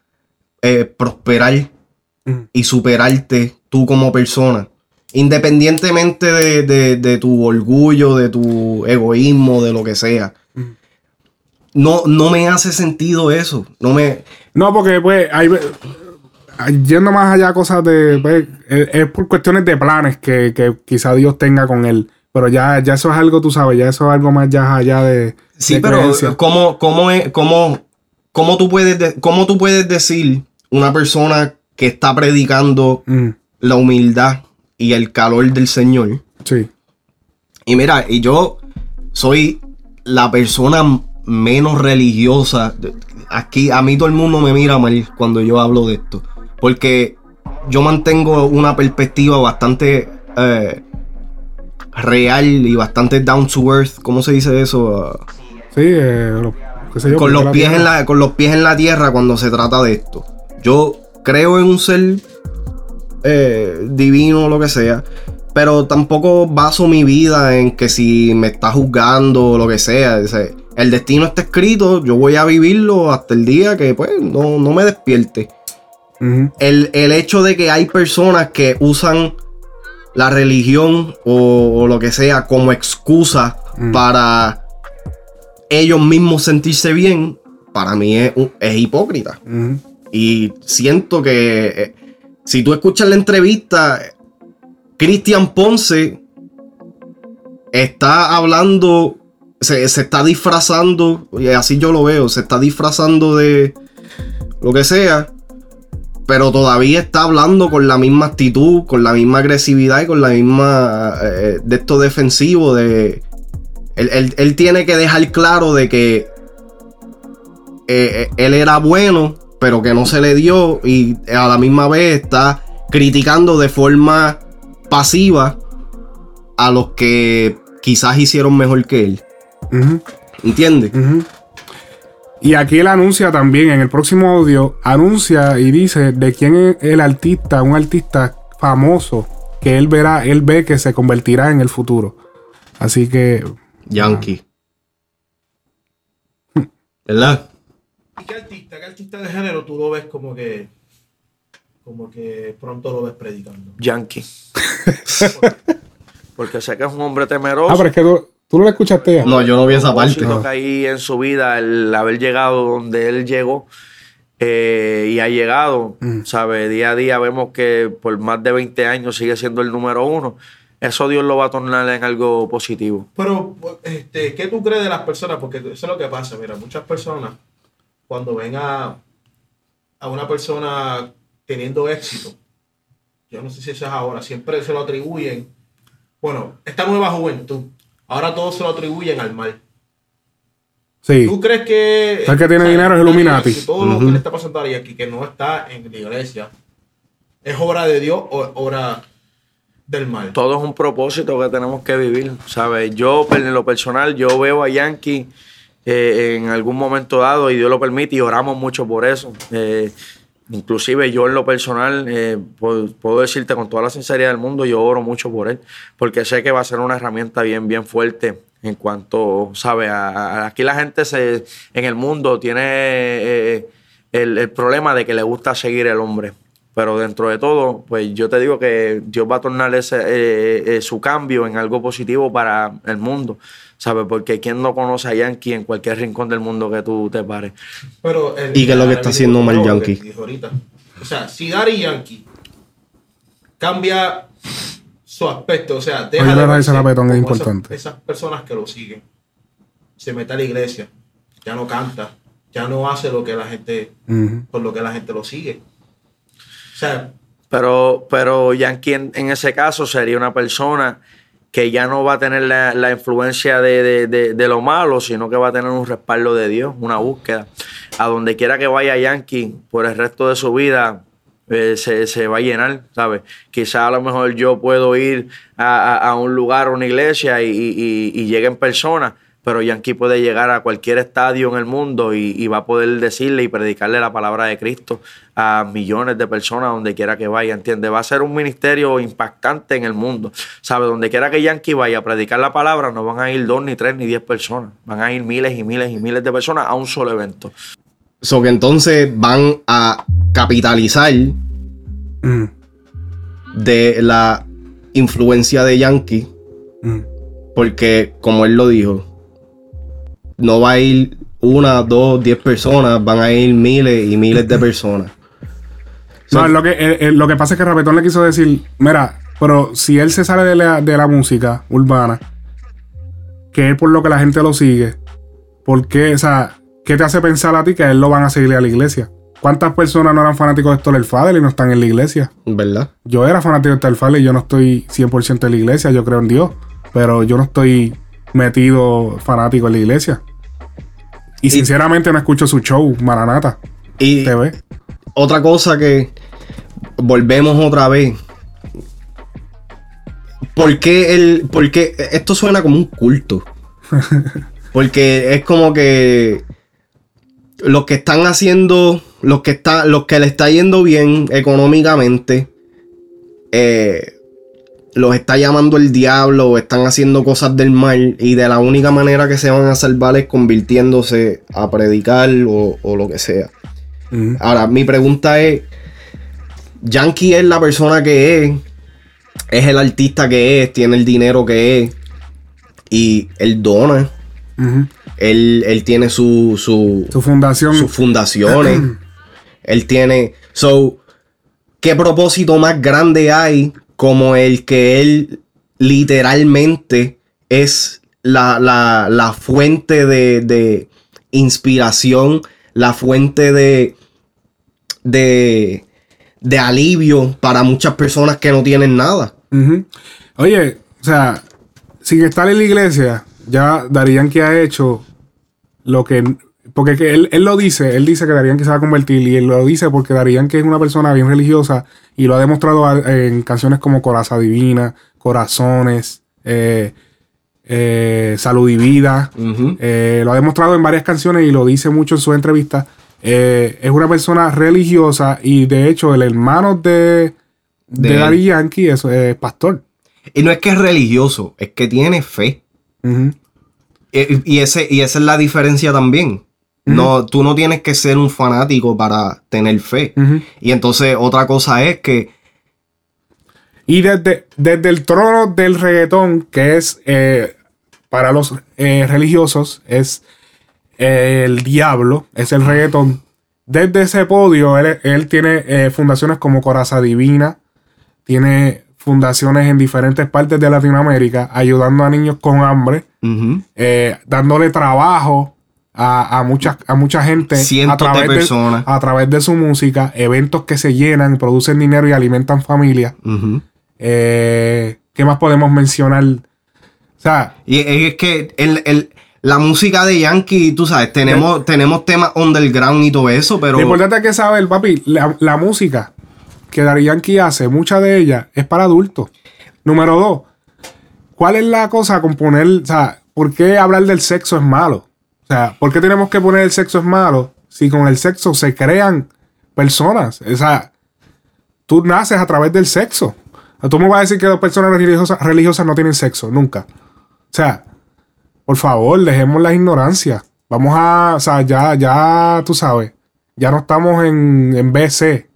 eh, prosperar y superarte tú como persona. Independientemente de, de- de tu orgullo, de tu egoísmo, de lo que sea. No, no me hace sentido eso. No me. No, porque pues hay yendo más allá cosas de pues, es, es por cuestiones de planes que, que quizá Dios tenga con él. Pero ya, ya eso es algo, tú sabes, ya eso es algo más ya allá de. Sí, de pero creencia. ¿cómo, cómo, es- cómo, cómo tú puedes de- cómo tú puedes decir una persona que está predicando Mm, la humildad y el calor del Señor? sí. Y mira, y yo soy la persona menos religiosa. Aquí a mí todo el mundo me mira mal cuando yo hablo de esto. Porque yo mantengo una perspectiva bastante eh, real y bastante down to earth. ¿Cómo se dice eso? Sí, eh, lo- qué sé yo, con, los la pies en la, con los pies en la tierra cuando se trata de esto. Yo creo en un ser eh, divino o lo que sea, pero tampoco baso mi vida en que si me está juzgando o lo que sea. o sea, el destino está escrito, yo voy a vivirlo hasta el día que pues no, no me despierte. El, el hecho de que hay personas que usan la religión o, o lo que sea como excusa Mm. para ellos mismos sentirse bien, para mí es, es hipócrita. Y siento que eh, si tú escuchas la entrevista, Cristian Ponce está hablando, se, se está disfrazando, y así yo lo veo, se está disfrazando de lo que sea, pero todavía está hablando con la misma actitud, con la misma agresividad y con la misma eh, de esto defensivo de... Él, él- él tiene que dejar claro de que eh, eh, él era bueno, pero que no se le dio y a la misma vez está criticando de forma pasiva a los que quizás hicieron mejor que él. ¿Entiendes? Y aquí él anuncia también, en el próximo audio, anuncia y dice de quién es el artista, un artista famoso que él verá, él ve que se convertirá en el futuro. Así que. Yankee. ¿Verdad? ¿Y qué artista, qué artista de género tú lo ves como que como que pronto lo ves predicando? Yankee. Porque sé que es un hombre temeroso. Ah, pero es que tú, tú no lo escuchaste ya. No, yo no vi esa parte. que hay en su vida, el haber llegado donde él llegó eh, y ha llegado, ¿sabe? Día a día vemos que por más de 20 años sigue siendo el número uno. Eso Dios lo va a tornar en algo positivo. Pero, este, ¿qué tú crees de las personas? Porque eso es lo que pasa. Mira, muchas personas, cuando ven a, a una persona teniendo éxito, yo no sé si eso es ahora, siempre se lo atribuyen. Bueno, esta nueva juventud, ahora todos se lo atribuyen al mal. Sí. ¿Tú crees que. El que tiene dinero es Illuminati. Si todo lo que le está pasando a aquí, que no está en la iglesia, es obra de Dios o obra del mal. Todo es un propósito que tenemos que vivir, ¿sabes? Yo, en lo personal, yo veo a Yankee eh, en algún momento dado, y Dios lo permite, y oramos mucho por eso. Eh, inclusive yo en lo personal, eh, puedo, decirte con toda la sinceridad del mundo, yo oro mucho por él, porque sé que va a ser una herramienta bien, bien fuerte en cuanto, ¿sabes? Aquí la gente se, en el mundo tiene eh, el, problema de que le gusta seguir el hombre. Pero dentro de todo, pues yo te digo que Dios va a tornar ese, eh, su cambio en algo positivo para el mundo, ¿sabes? Porque ¿quién no conoce a Yankee en cualquier rincón del mundo que tú te pares? Pero el- ¿Y qué es lo que está haciendo mal que Yankee? dijo ahorita. O sea, si Daddy Yankee cambia su aspecto, o sea, deja Oye, de la es como esas- personas que lo siguen, se mete a la iglesia, ya no canta, ya no hace lo que la gente, por lo que la gente lo sigue. O sea, Pero, pero Yankee en, en ese caso sería una persona que ya no va a tener la, la influencia de, de- de- lo malo, sino que va a tener un respaldo de Dios, una búsqueda. A donde quiera que vaya Yankee por el resto de su vida, eh, se, se va a llenar, ¿sabes? Quizá a lo mejor yo puedo ir a, a- un lugar, a una iglesia y, y- y lleguen personas, pero Yankee puede llegar a cualquier estadio en el mundo y, y va a poder decirle y predicarle la palabra de Cristo a millones de personas donde quiera que vaya, ¿entiendes? Va a ser un ministerio impactante en el mundo, ¿sabes? Donde quiera que Yankee vaya a predicar la palabra, no van a ir dos, ni tres, ni diez personas, van a ir miles y miles y miles de personas a un solo evento. So que entonces van a capitalizar Mm, de la influencia de Yankee. mm. Porque, como él lo dijo, no va a ir una, dos, diez personas, van a ir miles y miles de personas. No, lo que, eh, eh, lo que pasa es que Rapetón le quiso decir, mira, pero si él se sale de la, de la música urbana, que es por lo que la gente lo sigue, ¿por qué, o sea, qué te hace pensar a ti que a él lo van a seguir a la iglesia? ¿Cuántas personas no eran fanáticos de Héctor el Fader y no están en la iglesia? ¿Verdad? Yo era fanático de Héctor el Fader y yo no estoy 100% en la iglesia, yo creo en Dios, pero yo no estoy metido fanático en la iglesia. Y, sinceramente no escucho su show, Maranata. Y TV. otra cosa que volvemos otra vez. ¿Por qué el. Porque esto suena como un culto. Porque es como que los que están haciendo, los que está, los que le está yendo bien económicamente, eh, los está llamando el diablo o están haciendo cosas del mal y de la única manera que se van a salvar es convirtiéndose a predicar o, o lo que sea. Ahora, mi pregunta es, Yankee es la persona que es, es el artista que es, tiene el dinero que es y él dona. Él, él tiene su, su, Su fundación. sus fundaciones. él tiene. So, ¿qué propósito más grande hay como el que él literalmente es la, la- la fuente de, de inspiración, la fuente de, de, de alivio para muchas personas que no tienen nada? Oye, o sea, sin estar en la iglesia, ya Darían que ha hecho lo que. Porque que él, él lo dice, él dice que Darían que se va a convertir y él lo dice porque Darían que es una persona bien religiosa y lo ha demostrado en canciones como Coraza Divina, Corazones, eh, eh, Salud y Vida. Eh, lo ha demostrado en varias canciones y lo dice mucho en sus entrevistas. Es una persona religiosa y de hecho el hermano de, de, De. Daddy Yankee es pastor. Y no es que es religioso, es que tiene fe. y, y ese, y esa es la diferencia también. No, tú no tienes que ser un fanático para tener fe. Y entonces otra cosa es que Y desde, desde el trono del reggaetón, que es eh, para los eh, religiosos, es eh, el diablo, es el reggaetón. Desde ese podio, él, él tiene fundaciones como Coraza Divina, tiene fundaciones en diferentes partes de Latinoamérica, ayudando a niños con hambre, dándole trabajo a, a mucha, a mucha gente Cientos a de través personas. a través de su música, eventos que se llenan, producen dinero y alimentan familias. Eh, ¿Qué más podemos mencionar? O sea, Y es que el, el- la música de Yankee, tú sabes, tenemos, tenemos temas underground y todo eso, pero. lo importante es que saber, papi, la, la música que Daddy Yankee hace, mucha de ella es para adultos. Número dos, ¿cuál es la cosa con poner, o sea, por qué hablar del sexo es malo? O sea, ¿por qué tenemos que poner el sexo es malo si con el sexo se crean personas? O sea, tú naces a través del sexo. Tú me vas a decir que dos personas religiosas, religiosas no tienen sexo, nunca. O sea, por favor, dejemos la ignorancia. Vamos a, o sea, ya, ya, tú sabes, ya no estamos en, en BC.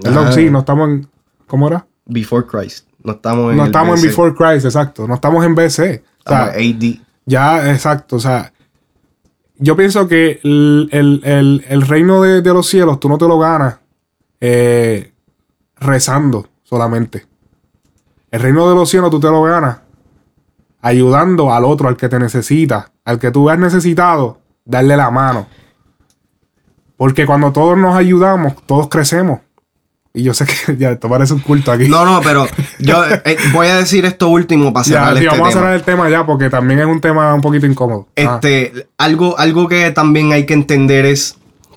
Perdón, Ah. sí, no estamos en, ¿cómo era? Before Christ. No estamos en. no estamos en. Before Christ, exacto. No estamos en BC. O sea, AD. ya, exacto. O sea, yo pienso que el, el- el- reino de, los cielos tú no te lo ganas eh, rezando solamente. El reino de los cielos tú te lo ganas ayudando al otro, al que te necesita, al que tú veas necesitado, darle la mano. Porque cuando todos nos ayudamos, todos crecemos. Y yo sé que ya esto parece un culto aquí. No, no, pero yo eh, voy a decir esto último para Ya, cerrar sí, este vamos a tema. cerrar el tema ya porque también es un tema un poquito incómodo. Ah. Este, algo, algo que también hay que entender es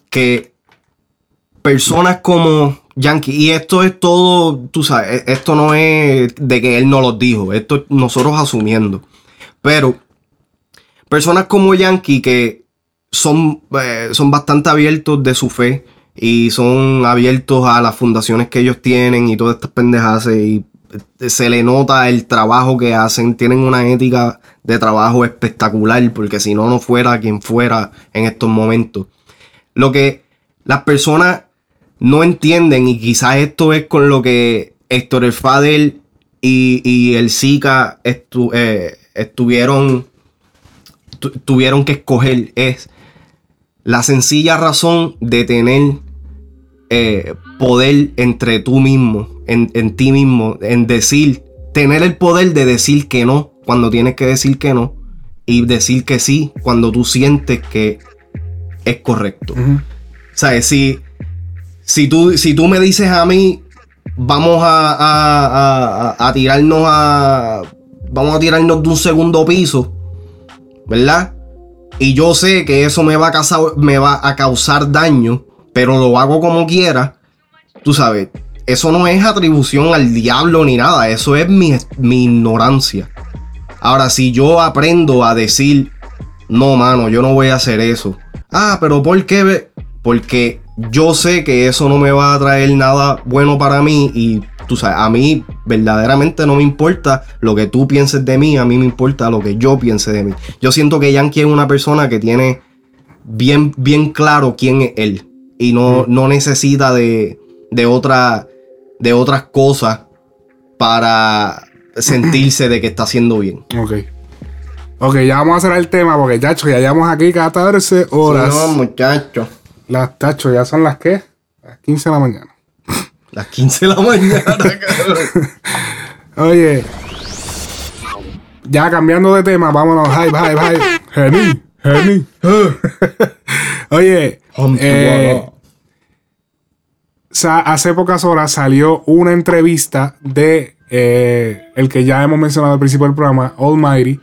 que personas como Yankee, y esto es todo, tú sabes, e- esto no es de que él no los dijo, esto es nosotros asumiendo. Pero personas como Yankee que son, eh, son bastante abiertos de su fe y son abiertos a las fundaciones que ellos tienen y todas estas pendejas y eh, se le nota el trabajo que hacen, tienen una ética de trabajo espectacular porque si no, no fuera quien fuera en estos momentos. Lo que las personas no entienden y quizás esto es con lo que Héctor El Fadel y, y el Zika estu- eh, estuvieron tu- tuvieron que escoger es la sencilla razón de tener eh, poder entre tú mismo, en, en ti mismo, en decir, tener el poder de decir que no cuando tienes que decir que no y decir que sí cuando tú sientes que es correcto. ¿Sabes? Si, si, tú, si tú me dices a mí, vamos a- a- a- a tirarnos a. Vamos a tirarnos de un segundo piso, ¿verdad? Y yo sé que eso me va a causar, daño, pero lo hago como quiera. Tú sabes, eso no es atribución al diablo ni nada, eso es mi, mi ignorancia. Ahora, si yo aprendo a decir, no, mano, yo no voy a hacer eso. Ah, pero ¿por qué? Porque yo sé que eso no me va a traer nada bueno para mí y tú sabes, a mí verdaderamente no me importa lo que tú pienses de mí, a mí me importa lo que yo piense de mí. Yo siento que Yankee es una persona que tiene bien, bien claro quién es él y no, no necesita de, de, otra, de otras cosas para sentirse de que está haciendo bien. Ok. Ok, ya vamos a cerrar el tema porque, chacho, ya llevamos aquí 14 horas. No, muchacho. Las, tacho, ya son las que? Las 15 de la mañana. Las 15 de la mañana, cabrón. Oye. Ya cambiando de tema, vámonos. Hype, hype, hype. Geni, geni. Oye. eh, hace pocas horas salió una entrevista de eh, el que ya hemos mencionado al principio del programa, Almighty.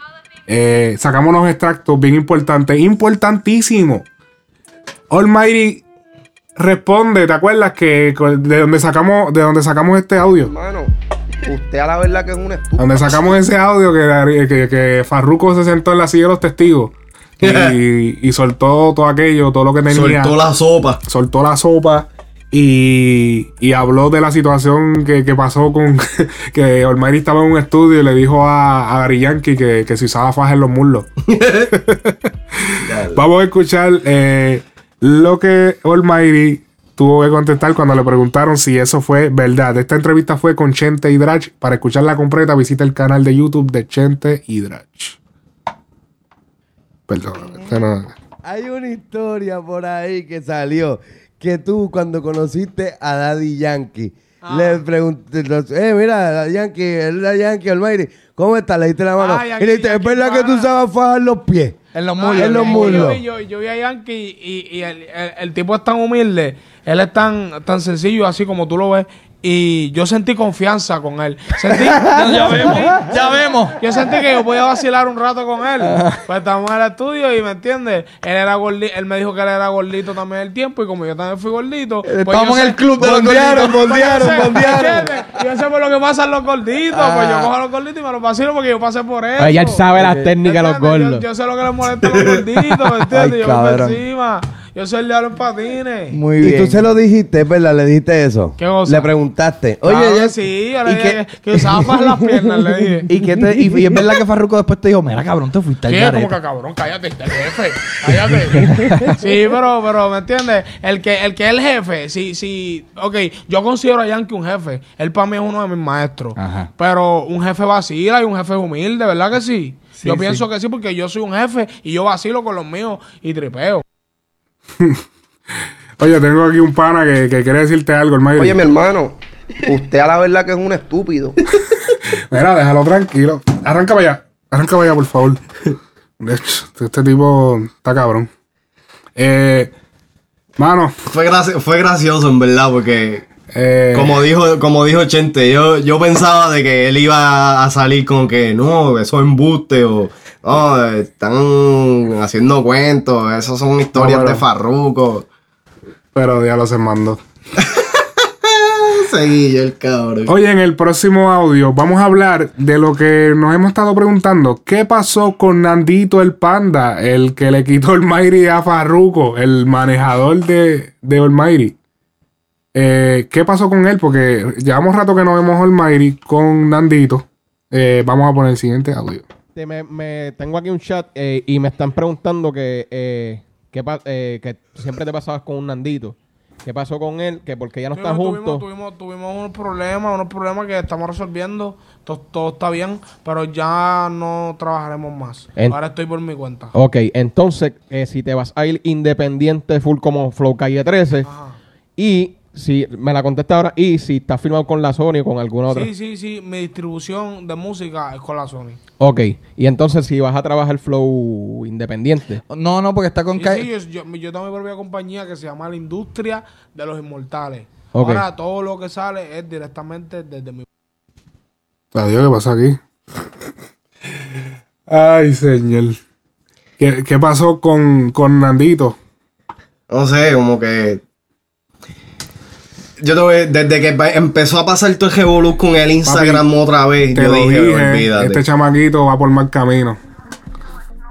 Eh, sacamos unos extractos bien importantes, importantísimos. Almighty responde, ¿te acuerdas que de donde sacamos, de donde sacamos este audio? Hermano, usted a la verdad que es un estúpido. Donde sacamos ese audio que, que, que Farruko se sentó en la silla de los testigos y, y soltó todo aquello, todo lo que tenía. Soltó la sopa. Soltó la sopa y, y habló de la situación que, que pasó con que Olmairi estaba en un estudio y le dijo a, a Gary Yankee que, que se usaba faja en los muslos. Vamos a escuchar eh, lo que Almighty tuvo que contestar cuando le preguntaron si eso fue verdad. Esta entrevista fue con Chente y Drach. Para escucharla completa, visita el canal de YouTube de Chente y Drach. Perdón, no- Hay una historia por ahí que salió que tú cuando conociste a Daddy Yankee le pregunté, eh, mira, Daddy Yankee, el Daddy Yankee Almighty, ¿cómo está? Le diste la mano. Ah, y le dijiste, ¿es verdad que tú sabes fajar los pies? En los Ah, muslos. En los Yo- muslos. Yo, yo, yo vi a Yankee y, y el, el- el tipo es tan humilde, él es tan, tan sencillo así como tú lo ves. Y yo sentí confianza con él. Sentí, Ya vemos, ya vemos. Yo sentí que yo podía vacilar un rato con él. Pues estamos en el estudio y me entiendes. Él era gordito, él me dijo que él era gordito también el tiempo. Y como yo también fui gordito. pues Estamos en sé- el club de los gorditos. bondearon, bondearon, bondearon. Yo sé por lo que pasan los gorditos. Pues yo Ah. cojo a los gorditos y me los vacilo porque yo pasé por eso. Pues ya él sabe las técnicas de los gordos. Yo, yo sé lo que les molesta a los gorditos, ¿me entiendes? Ay, yo cabrón. encima. Yo soy el diablo en patines. Muy bien. Y tú se lo dijiste, verdad, le dijiste eso. ¿Qué cosa? Le preguntaste. Claro Oye, que ya- sí, yo le ¿y dije qué- que usaba para las piernas, le dije. ¿Y, qué te- y, y es verdad que Farruko después te dijo, mira cabrón, te fuiste al ¿Qué? garete". Como que cabrón, cállate, este es el jefe. Cállate. sí, pero, pero, ¿me entiendes? El que, el que es el jefe, sí, sí. Ok, yo considero a Yankee un jefe. Él para mí es uno de mis maestros. Ajá. Pero un jefe vacila y un jefe humilde, ¿verdad que sí? Sí, yo sí. pienso que sí, porque yo soy un jefe y yo vacilo con los míos y tripeo. Oye, tengo aquí un pana que, que quiere decirte algo, Almighty. Oye, mi hermano, usted a la verdad que es un estúpido. Mira, déjalo tranquilo. Arranca para allá. Arranca para allá, por favor. De hecho, este tipo está cabrón. Eh, mano. Fue, graci- fue gracioso, en verdad, porque Eh, como dijo, como dijo Chente, yo, yo pensaba de que él iba a salir con que no, eso es embuste o no, están haciendo cuentos, esas son historias No, pero- de Farruko. Pero ya lo se mandó. Seguillo el cabrón. Oye, en el próximo audio vamos a hablar de lo que nos hemos estado preguntando. ¿Qué pasó con Nandito el Panda? El que le quitó el Mighty a Farruko, el manejador de, de Almighty. Eh, ¿Qué pasó con él? Porque llevamos rato que no vemos Almighty con Nandito. Eh, vamos a poner el siguiente audio. Te- me, me- tengo aquí un chat eh, y me están preguntando que, eh, pa- eh, que siempre te pasabas con un Nandito. ¿Qué pasó con él? Que porque ya no están juntos. tuvimos, tuvimos unos problemas, unos problemas que estamos resolviendo. Todo, todo está bien, pero ya no trabajaremos más. En- Ahora estoy por mi cuenta. Ok, entonces, eh, si te vas a ir independiente full como Flow Calle 13, y si me la contesta ahora, y si estás firmado con la Sony o con alguna otra. Sí, sí, sí. Mi distribución de música es con la Sony. Ok, y entonces si vas a trabajar Flow independiente. No, no, porque está con Sí, Kai- sí, yo, yo, yo tengo mi propia compañía que se llama La Industria de los Inmortales. Ok. Ahora todo lo que sale es directamente desde mi... Adiós, ¿qué pasa aquí? Ay, señor. ¿Qué, qué pasó con, con Nandito? No sé, como que. Yo te voy- desde que empezó a pasar todo el revolú con el Instagram otra vez, Te yo dije, dije, olvídate. este chamaquito va por mal camino.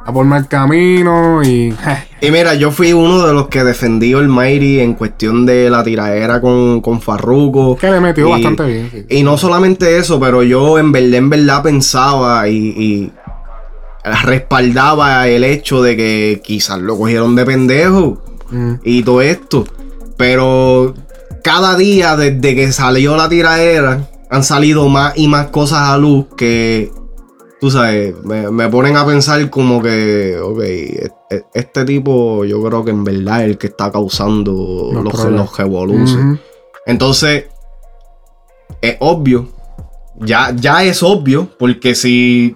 Va por mal camino y... Y mira, yo fui uno de los que defendió el Mighty en cuestión de la tiradera con, con Farruko. Que le metió Y- bastante bien. sí. Y no solamente eso, pero yo en verdad, en verdad pensaba y, y respaldaba el hecho de que quizás lo cogieron de pendejo Mm. y todo esto. Pero cada día desde que salió la tiradera han salido más y más cosas a luz que, tú sabes, me, me ponen a pensar como que, ok, e- e- este tipo yo creo que en verdad es el que está causando Los los. Ujú. Entonces, es obvio. Ya, ya es obvio, porque si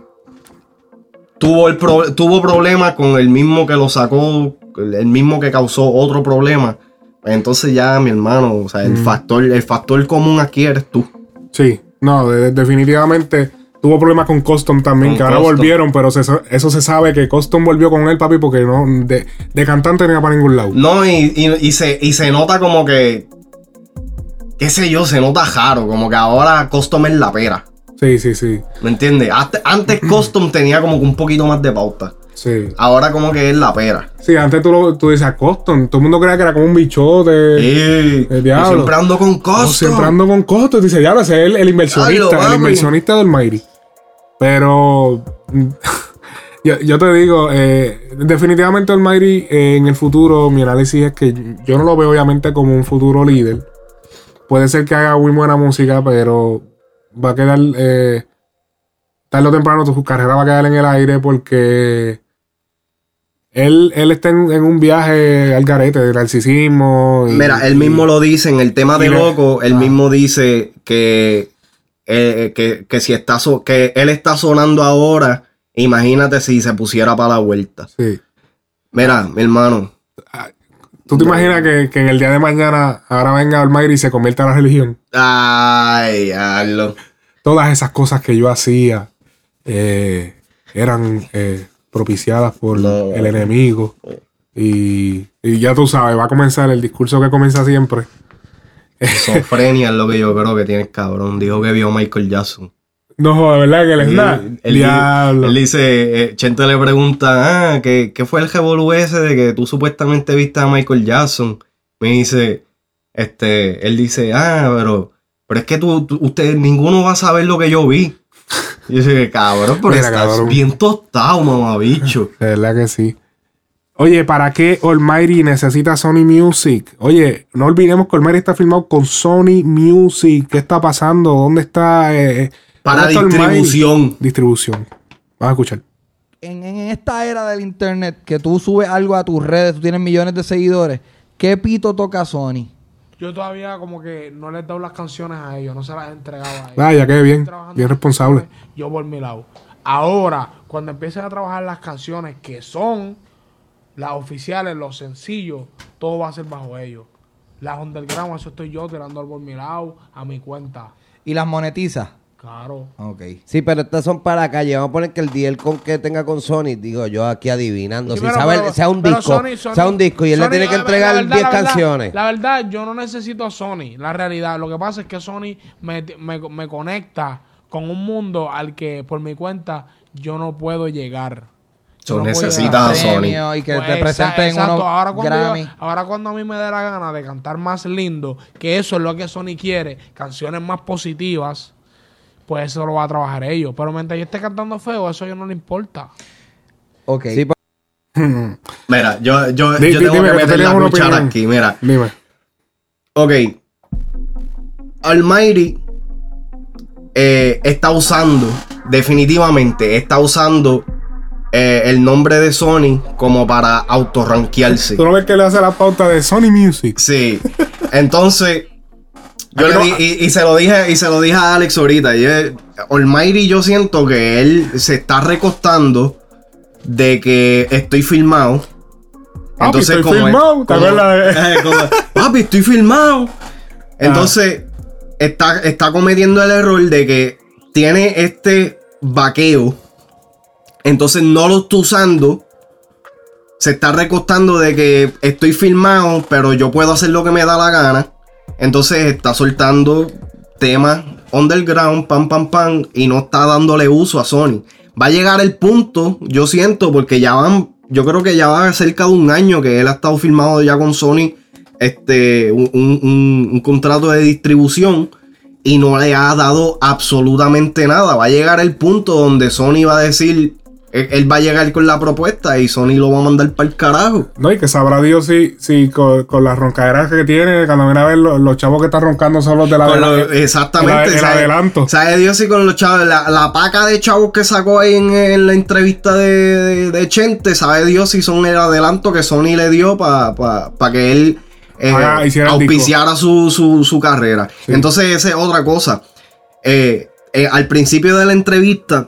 tuvo, el pro- tuvo problemas con el mismo que lo sacó, el mismo que causó otro problema, entonces ya, mi hermano, o sea, el, Mm. factor, el factor común aquí eres tú. Sí, no, de- definitivamente tuvo problemas con Custom también, Con que ahora Custom. volvieron, pero se eso se sabe que Custom volvió con él, papi, porque no de, de cantante no iba para ningún lado. No, y, y- y se, y se nota como que, qué sé yo, se nota raro, como que ahora Custom es la pera. Sí, sí, sí. ¿Me entiendes? Antes, antes Custom tenía como que un poquito más de pauta. Sí. Ahora como que es la pera. Sí, antes tú, lo, tú dices Custom, todo el mundo creía que era como un bichote. Sí, el diablo. yo siempre ando con No, Custom. siempre ando con Custom. Dice, diablo, ese es el, el inversionista, Diablo, el inversionista del Mighty. Pero yo, yo te digo, eh, definitivamente el Mighty eh, en el futuro, mi análisis es que yo no lo veo obviamente como un futuro líder. Puede ser que haga muy buena música, pero va a quedar, eh, tarde o temprano su carrera va a quedar en el aire porque él, él está en, en un viaje al garete de narcisismo. y- Mira, él mismo lo dice en el tema de loco, él mismo dice que, eh, que, que si está so- que él está sonando ahora, imagínate si se pusiera para la vuelta. Sí. Mira, mi hermano. ¿Tú te imaginas que, que en el día de mañana ahora venga Almighty y se convierta en la religión? Ay, hazlo. Todas esas cosas que yo hacía eh, eran eh, propiciadas por el enemigo. Y, y ya tú sabes, va a comenzar el discurso que comienza siempre. Esofrenia es lo que yo creo que tienes, cabrón. Dijo que vio a Michael Jackson. No joda, ¿verdad? Que él es nada. él, Diablo. él dice, eh, Chente le pregunta, ah, ¿qué, qué fue el revolú ese de que tú supuestamente viste a Michael Jackson? Me dice, este, él dice, ah, pero, pero es que tú, tú- ustedes, ninguno va a saber lo que yo vi. Y yo dice, cabrón, pero Mira, estás cabrón. bien tostado, mamabicho. De verdad que sí. Oye, ¿para qué Almighty necesita Sony Music? Oye, no olvidemos que Almighty está firmado con Sony Music. ¿Qué está pasando? ¿Dónde está? eh, Para dónde está Almighty? distribución. Distribución. Vamos a escuchar. En, en esta era del internet, que tú subes algo a tus redes, tú tienes millones de seguidores, ¿qué pito toca Sony? Yo todavía como que no les he dado las canciones a ellos, no se las he entregado a ellos. Vaya, qué bien. Estoy trabajando Bien en las responsable. Yo por mi lado. Ahora, cuando empiecen a trabajar las canciones que son las oficiales, los sencillos, todo va a ser bajo ellos. Las underground, eso estoy yo tirando por mi lado, a mi cuenta. ¿Y las monetiza? Claro. Ok. Sí, pero estas son para calle. Vamos a poner que el deal con que tenga con Sony, digo yo aquí adivinando. Sí, si pero- sabe, pero- sea un disco, Sony- Sony- sea un disco y él le tiene que entregar la verdad, 10 la verdad, canciones. La verdad, yo no necesito a Sony. La realidad, lo que pasa es que Sony me, me- me conecta con un mundo al que por mi cuenta yo no puedo llegar. Yo no puedo necesitas a Sony. Y que te Pues, presenten exacto. unos ahora cuando, yo- ahora cuando a mí me dé la gana de cantar más lindo, que eso es lo que Sony quiere, canciones más positivas, pues eso lo va a trabajar ellos. Pero mientras yo esté cantando feo, eso a ellos no le importa. Ok. Sí, Mira, yo, yo, yo tengo dime, que meter la cuchara aquí, mira. Dime. Ok. Almighty eh, está usando, definitivamente, está usando eh, el nombre de Sony como para autorranquearse. ¿Tú no ves que le hace la pauta de Sony Music? Sí. Entonces, yo le y, y se lo dije, y se lo dije a Alex ahorita. Y es- Almighty, yo siento que él se está recostando de que estoy filmado. Papi, estoy como él- filmado, ¿te como- acuerdas de- eh, como, Papi, estoy filmado. Entonces, está, está cometiendo el error de que tiene este vaqueo. Entonces no lo está usando. Se está recostando de que estoy filmado, pero yo puedo hacer lo que me da la gana. Entonces está soltando temas underground, pam, pam, pam, y no está dándole uso a Sony. Va a llegar el punto, yo siento, porque ya van, yo creo que ya va cerca de un año que él ha estado filmado ya con Sony, este, un contrato de distribución y no le ha dado absolutamente nada. Va a llegar el punto donde Sony va a decir, él, él va a llegar con la propuesta y Sony lo va a mandar para el carajo. No, y que sabrá Dios si, si con, con las roncaderas que tiene, cuando viene a ver los, los chavos que están roncando son los de la exactamente. el, el sabe- adelanto. Sabe Dios y con los chavos, la, la paca de chavos que sacó ahí en, en la entrevista de, de, de Chente, sabe Dios si son el adelanto que Sony le dio para que él eh, auspiciara su, su, su carrera. Entonces, esa es otra cosa. Eh, eh, al principio de la entrevista,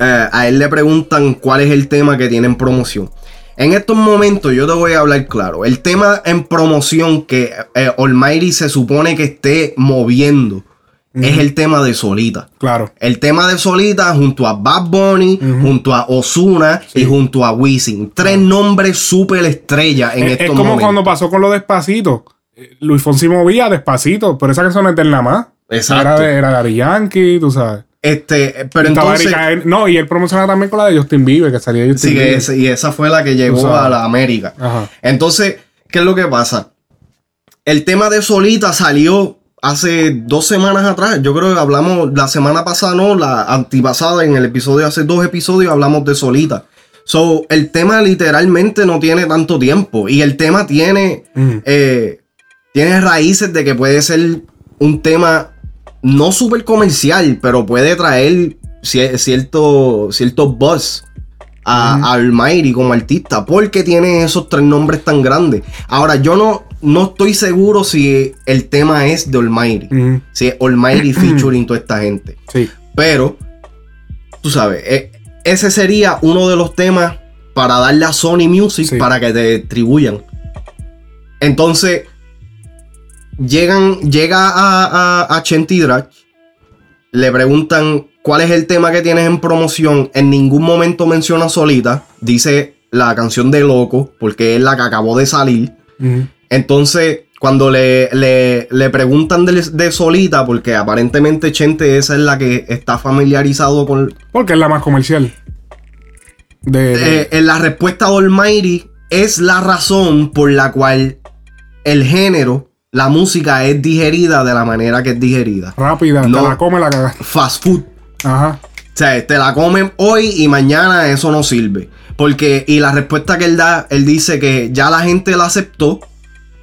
eh, a él le preguntan cuál es el tema que tiene en promoción. En estos momentos yo te voy a hablar claro. El tema en promoción que eh, Almighty se supone que esté moviendo es el tema de Solita. Claro. El tema de Solita junto a Bad Bunny, junto a Osuna y junto a Wisin. Tres nombres súper estrellas en es, estos es como momentos. cuando pasó con lo despacito. Eh, Luis Fonsi movía despacito, pero esa canción es de él nada más. Exacto. Era de, era Daddy Yankee, tú sabes. Este, pero entonces. Erika N- no, y él promocionaba también con la de Justin Bieber, que salía de Justin Sí, Bieber. y esa fue la que llegó a la América. Ajá. Entonces, ¿qué es lo que pasa? El tema de Solita salió hace dos semanas atrás. Yo creo que hablamos la semana pasada, no, la antipasada, en el episodio, hace dos episodios hablamos de Solita. So, el tema literalmente no tiene tanto tiempo. Y el tema tiene, eh, tiene raíces de que puede ser un tema no súper comercial, pero puede traer cier- cierto, cierto buzz a, a Almighty como artista, porque tiene esos tres nombres tan grandes. Ahora, yo no, no estoy seguro si el tema es de Almighty, si es Almighty featuring toda esta gente. Sí. Pero, tú sabes, eh, ese sería uno de los temas para darle a Sony Music para que te distribuyan. Entonces, llegan, llega a, a, a le preguntan cuál es el tema que tienes en promoción. En ningún momento menciona Solita, dice la canción de Loco, porque es la que acabó de salir. Entonces, cuando le, le, le preguntan de, de Solita, porque aparentemente Chente esa es la que está familiarizado con, Porque es la más comercial. De, de- eh, en la respuesta de Almighty es la razón por la cual el género, la música es digerida de la manera que es digerida. rápida, no. te la come la cagaste. Fast food. Ajá. O sea, te la comen hoy y mañana eso no sirve. Porque, y la respuesta que él da, él dice que ya la gente la aceptó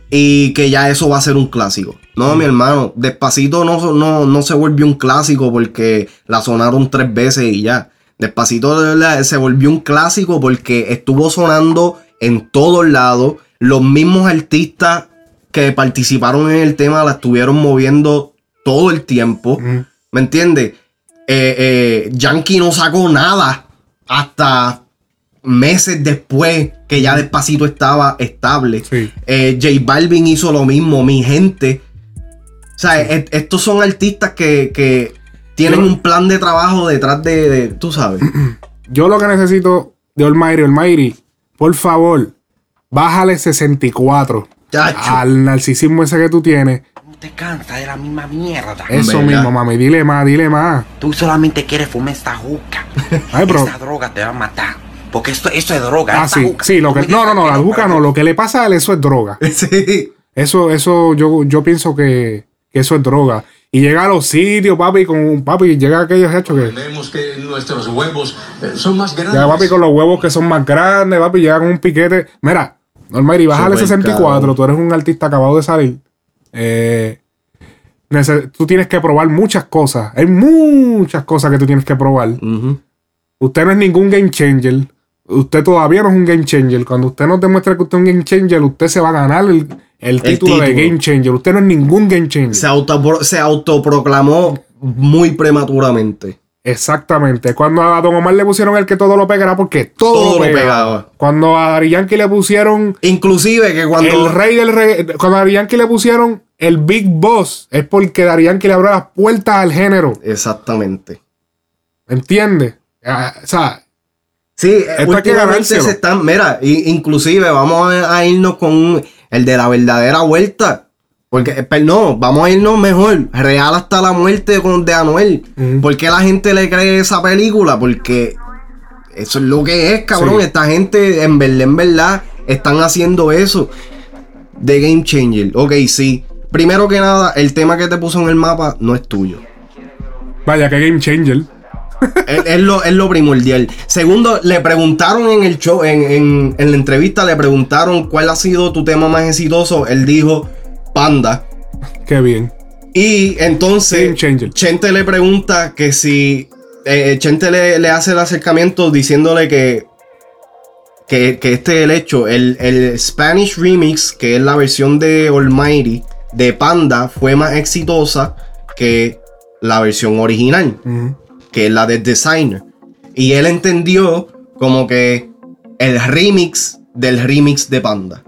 y que ya eso va a ser un clásico. No, mi hermano, Despacito no, no, no se volvió un clásico porque la sonaron tres veces y ya. Despacito la- se volvió un clásico porque estuvo sonando en todos lados. Los mismos artistas que participaron en el tema la estuvieron moviendo todo el tiempo. ¿Me entiendes? Eh, eh, Yankee no sacó nada hasta meses después que ya Despacito estaba estable. Eh, J Balvin hizo lo mismo, mi gente. O sea, est- estos son artistas que, que tienen un plan de trabajo detrás de, de- tú sabes. Yo lo que necesito de Almighty, Almighty, por favor, bájale 64 al narcisismo ese que tú tienes. Te cansa de la misma mierda. Eso mismo, mami. Dile más, dile más. Tú solamente quieres fumar esta juca. Ay, bro. Esa droga te va a matar. Porque esto, esto es droga. Ah, esta sí, juca. sí, lo que, no, no, no, la juca no, lo que le pasa a él, eso es droga. Sí. Eso, eso, yo, yo pienso que, que eso es droga. Y llega a los sitios, papi, con un papi, llega aquellos hechos que. Entendemos que nuestros huevos eh, son más grandes. Llega papi con los huevos que son más grandes, papi, llega con un piquete. Mira, Almighty, bájale Súper 64, caro. tú eres un artista acabado de salir. Eh, tú tienes que probar muchas cosas. Hay muchas cosas que tú tienes que probar. Usted no es ningún game changer. Usted todavía no es un game changer. Cuando usted nos demuestre que usted es un game changer, usted se va a ganar el, el título, de game changer. Usted no es ningún game changer. Se autoproclamó muy prematuramente. Exactamente. Cuando a Don Omar le pusieron el que todo lo pegara, porque todo, Todo lo pegaba. Cuando a Dari Yankee le pusieron. Inclusive que cuando. El rey del rey. Cuando a Dari Yankee le pusieron el Big Boss, es porque Dari Yankee le abrió las puertas al género. Exactamente. ¿Entiendes? Ah, O sea. Sí, que últimamente se están, mira, inclusive vamos a irnos con el de la verdadera vuelta. Porque, eh, pero no, vamos a irnos mejor. Real hasta la muerte con de Anuel. ¿Por qué la gente le cree esa película? Porque eso es lo que es, cabrón. Sí. Esta gente, en verdad, en verdad, están haciendo eso. De Game Changer. Ok, sí. Primero que nada, el tema que te puso en el mapa no es tuyo. Vaya, que game changer. es, es lo, es lo primordial. Segundo, le preguntaron en el show, en, en- en la entrevista, le preguntaron cuál ha sido tu tema más exitoso. Él dijo Panda. Qué bien. Y entonces, Chente le pregunta que si. eh, Chente le, le hace el acercamiento diciéndole que. Que, que este es el hecho. El, el Spanish Remix, que es la versión de Almighty de Panda, fue más exitosa que la versión original que es la de Designer. Y él entendió como que el remix del remix de Panda.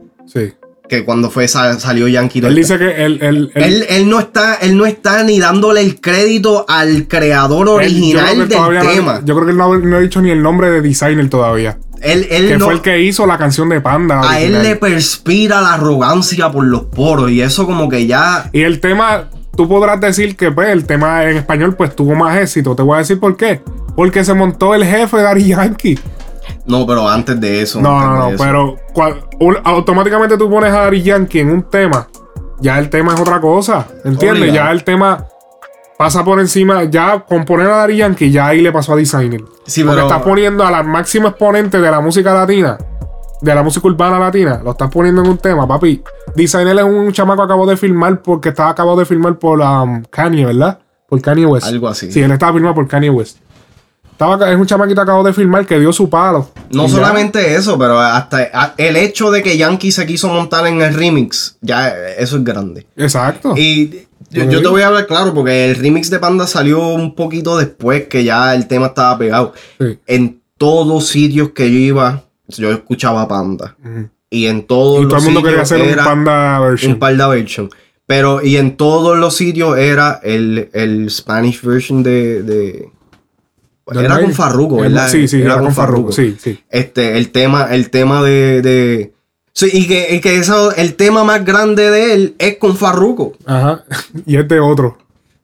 Que cuando fue sa- salió Yankee Él dice que él. él, él- él, él no está, él no está ni dándole el crédito al creador original del no- tema. yo creo que él no, no ha dicho ni el nombre de designer todavía. Él, él que no- fue el que hizo la canción de Panda. a él le perspira la arrogancia por los poros y eso como que ya Y el tema, tú podrás decir que pues, el tema en español pues tuvo más éxito. Te voy a decir por qué. Porque se montó el jefe de Ari Yankee. No, pero antes de eso. No, no, no, eso. pero un- automáticamente tú pones a Ari Yankee en un tema. Ya el tema es otra cosa. ¿Entiendes? Obligado. Ya el tema pasa por encima. Ya con poner a Ari Yankee, ya ahí le pasó a Designer. Sí, Porque pero- estás poniendo a la máxima exponente de la música latina, de la música urbana latina, lo estás poniendo en un tema, papi. Designer es un chamaco que acabó de filmar porque estaba acabado de filmar por um, Kanye, ¿verdad? Por Kanye West. Algo así. Sí, él estaba filmado por Kanye West. Estaba, es un chamaquito acabado de filmar que dio su palo. No Y ya. solamente eso, pero hasta el hecho de que Yankee se quiso montar en el remix, ya eh, eso es grande. Exacto. Y yo, yo te voy a hablar claro, porque el remix de Panda salió un poquito después que ya el tema estaba pegado. En todos sitios que yo iba, yo escuchaba Panda. Y en todos Y todo los el mundo quería sitios hacer un era Panda version. Un Panda version. Pero, y en todos los sitios era el, el Spanish version de. de- Era con. Farruko, ¿verdad? sí, sí, era con Farruko, sí, sí. Este, el tema, el tema de. de- sí, y que, y que eso, el tema más grande de él es con Farruko. Ajá. Y es de otro.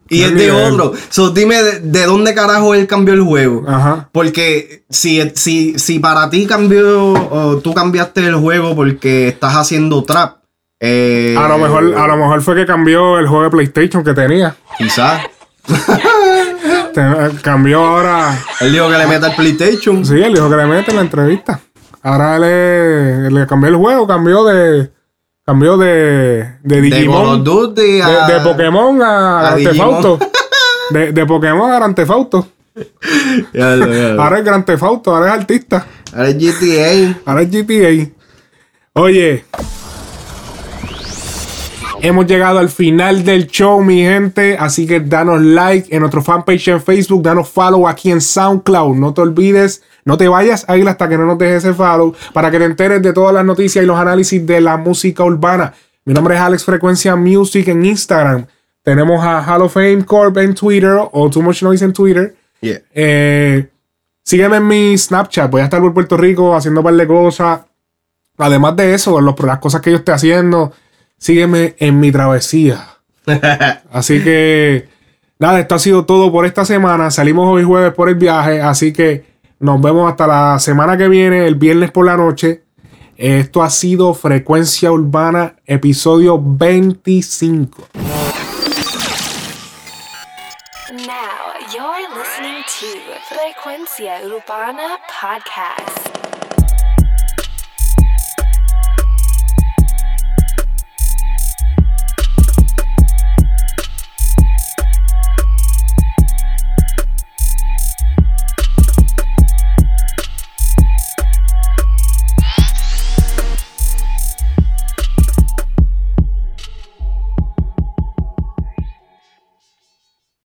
Y No es de otro. So, dime de, de dónde carajo él cambió el juego. Ajá. Porque si, si, si para ti cambió, o tú cambiaste el juego porque estás haciendo trap. eh, A lo mejor, a lo mejor fue que cambió el juego de PlayStation que tenía. Quizás. Te- cambió ahora. Él dijo que le meta el PlayStation. Sí, él dijo que le mete en la entrevista. Ahora le, le cambió el juego, cambió de. Cambió de. De Digimon. Of Duty a- de, de Pokémon a, a Grand Theft Digimon. Auto. De, de Pokémon a Grand Theft Auto. Ya lo- ya lo. Ahora es Grand Theft Auto, ahora es artista. Ahora es GTA. Ahora es GTA. Oye. Hemos llegado al final del show, mi gente. Así que danos like en nuestro fanpage en Facebook. Danos follow aquí en SoundCloud. No te olvides, no te vayas a ir hasta que no nos dejes ese follow. Para que te enteres de todas las noticias y los análisis de la música urbana. Mi nombre es Alex Frecuencia Music en Instagram. Tenemos a Hall of Fame Corp en Twitter o Too Much Noise en Twitter. Yeah. Eh, sígueme en mi Snapchat. Voy a estar por Puerto Rico haciendo un par de cosas. Además de eso, los, las cosas que yo esté haciendo, sígueme en mi travesía. Así que, nada, esto ha sido todo por esta semana. Salimos hoy jueves por el viaje, así que nos vemos hasta la semana que viene, el viernes por la noche. Esto ha sido Frecuencia Urbana, episodio 25. Now you're listening to Frecuencia Urbana Podcast.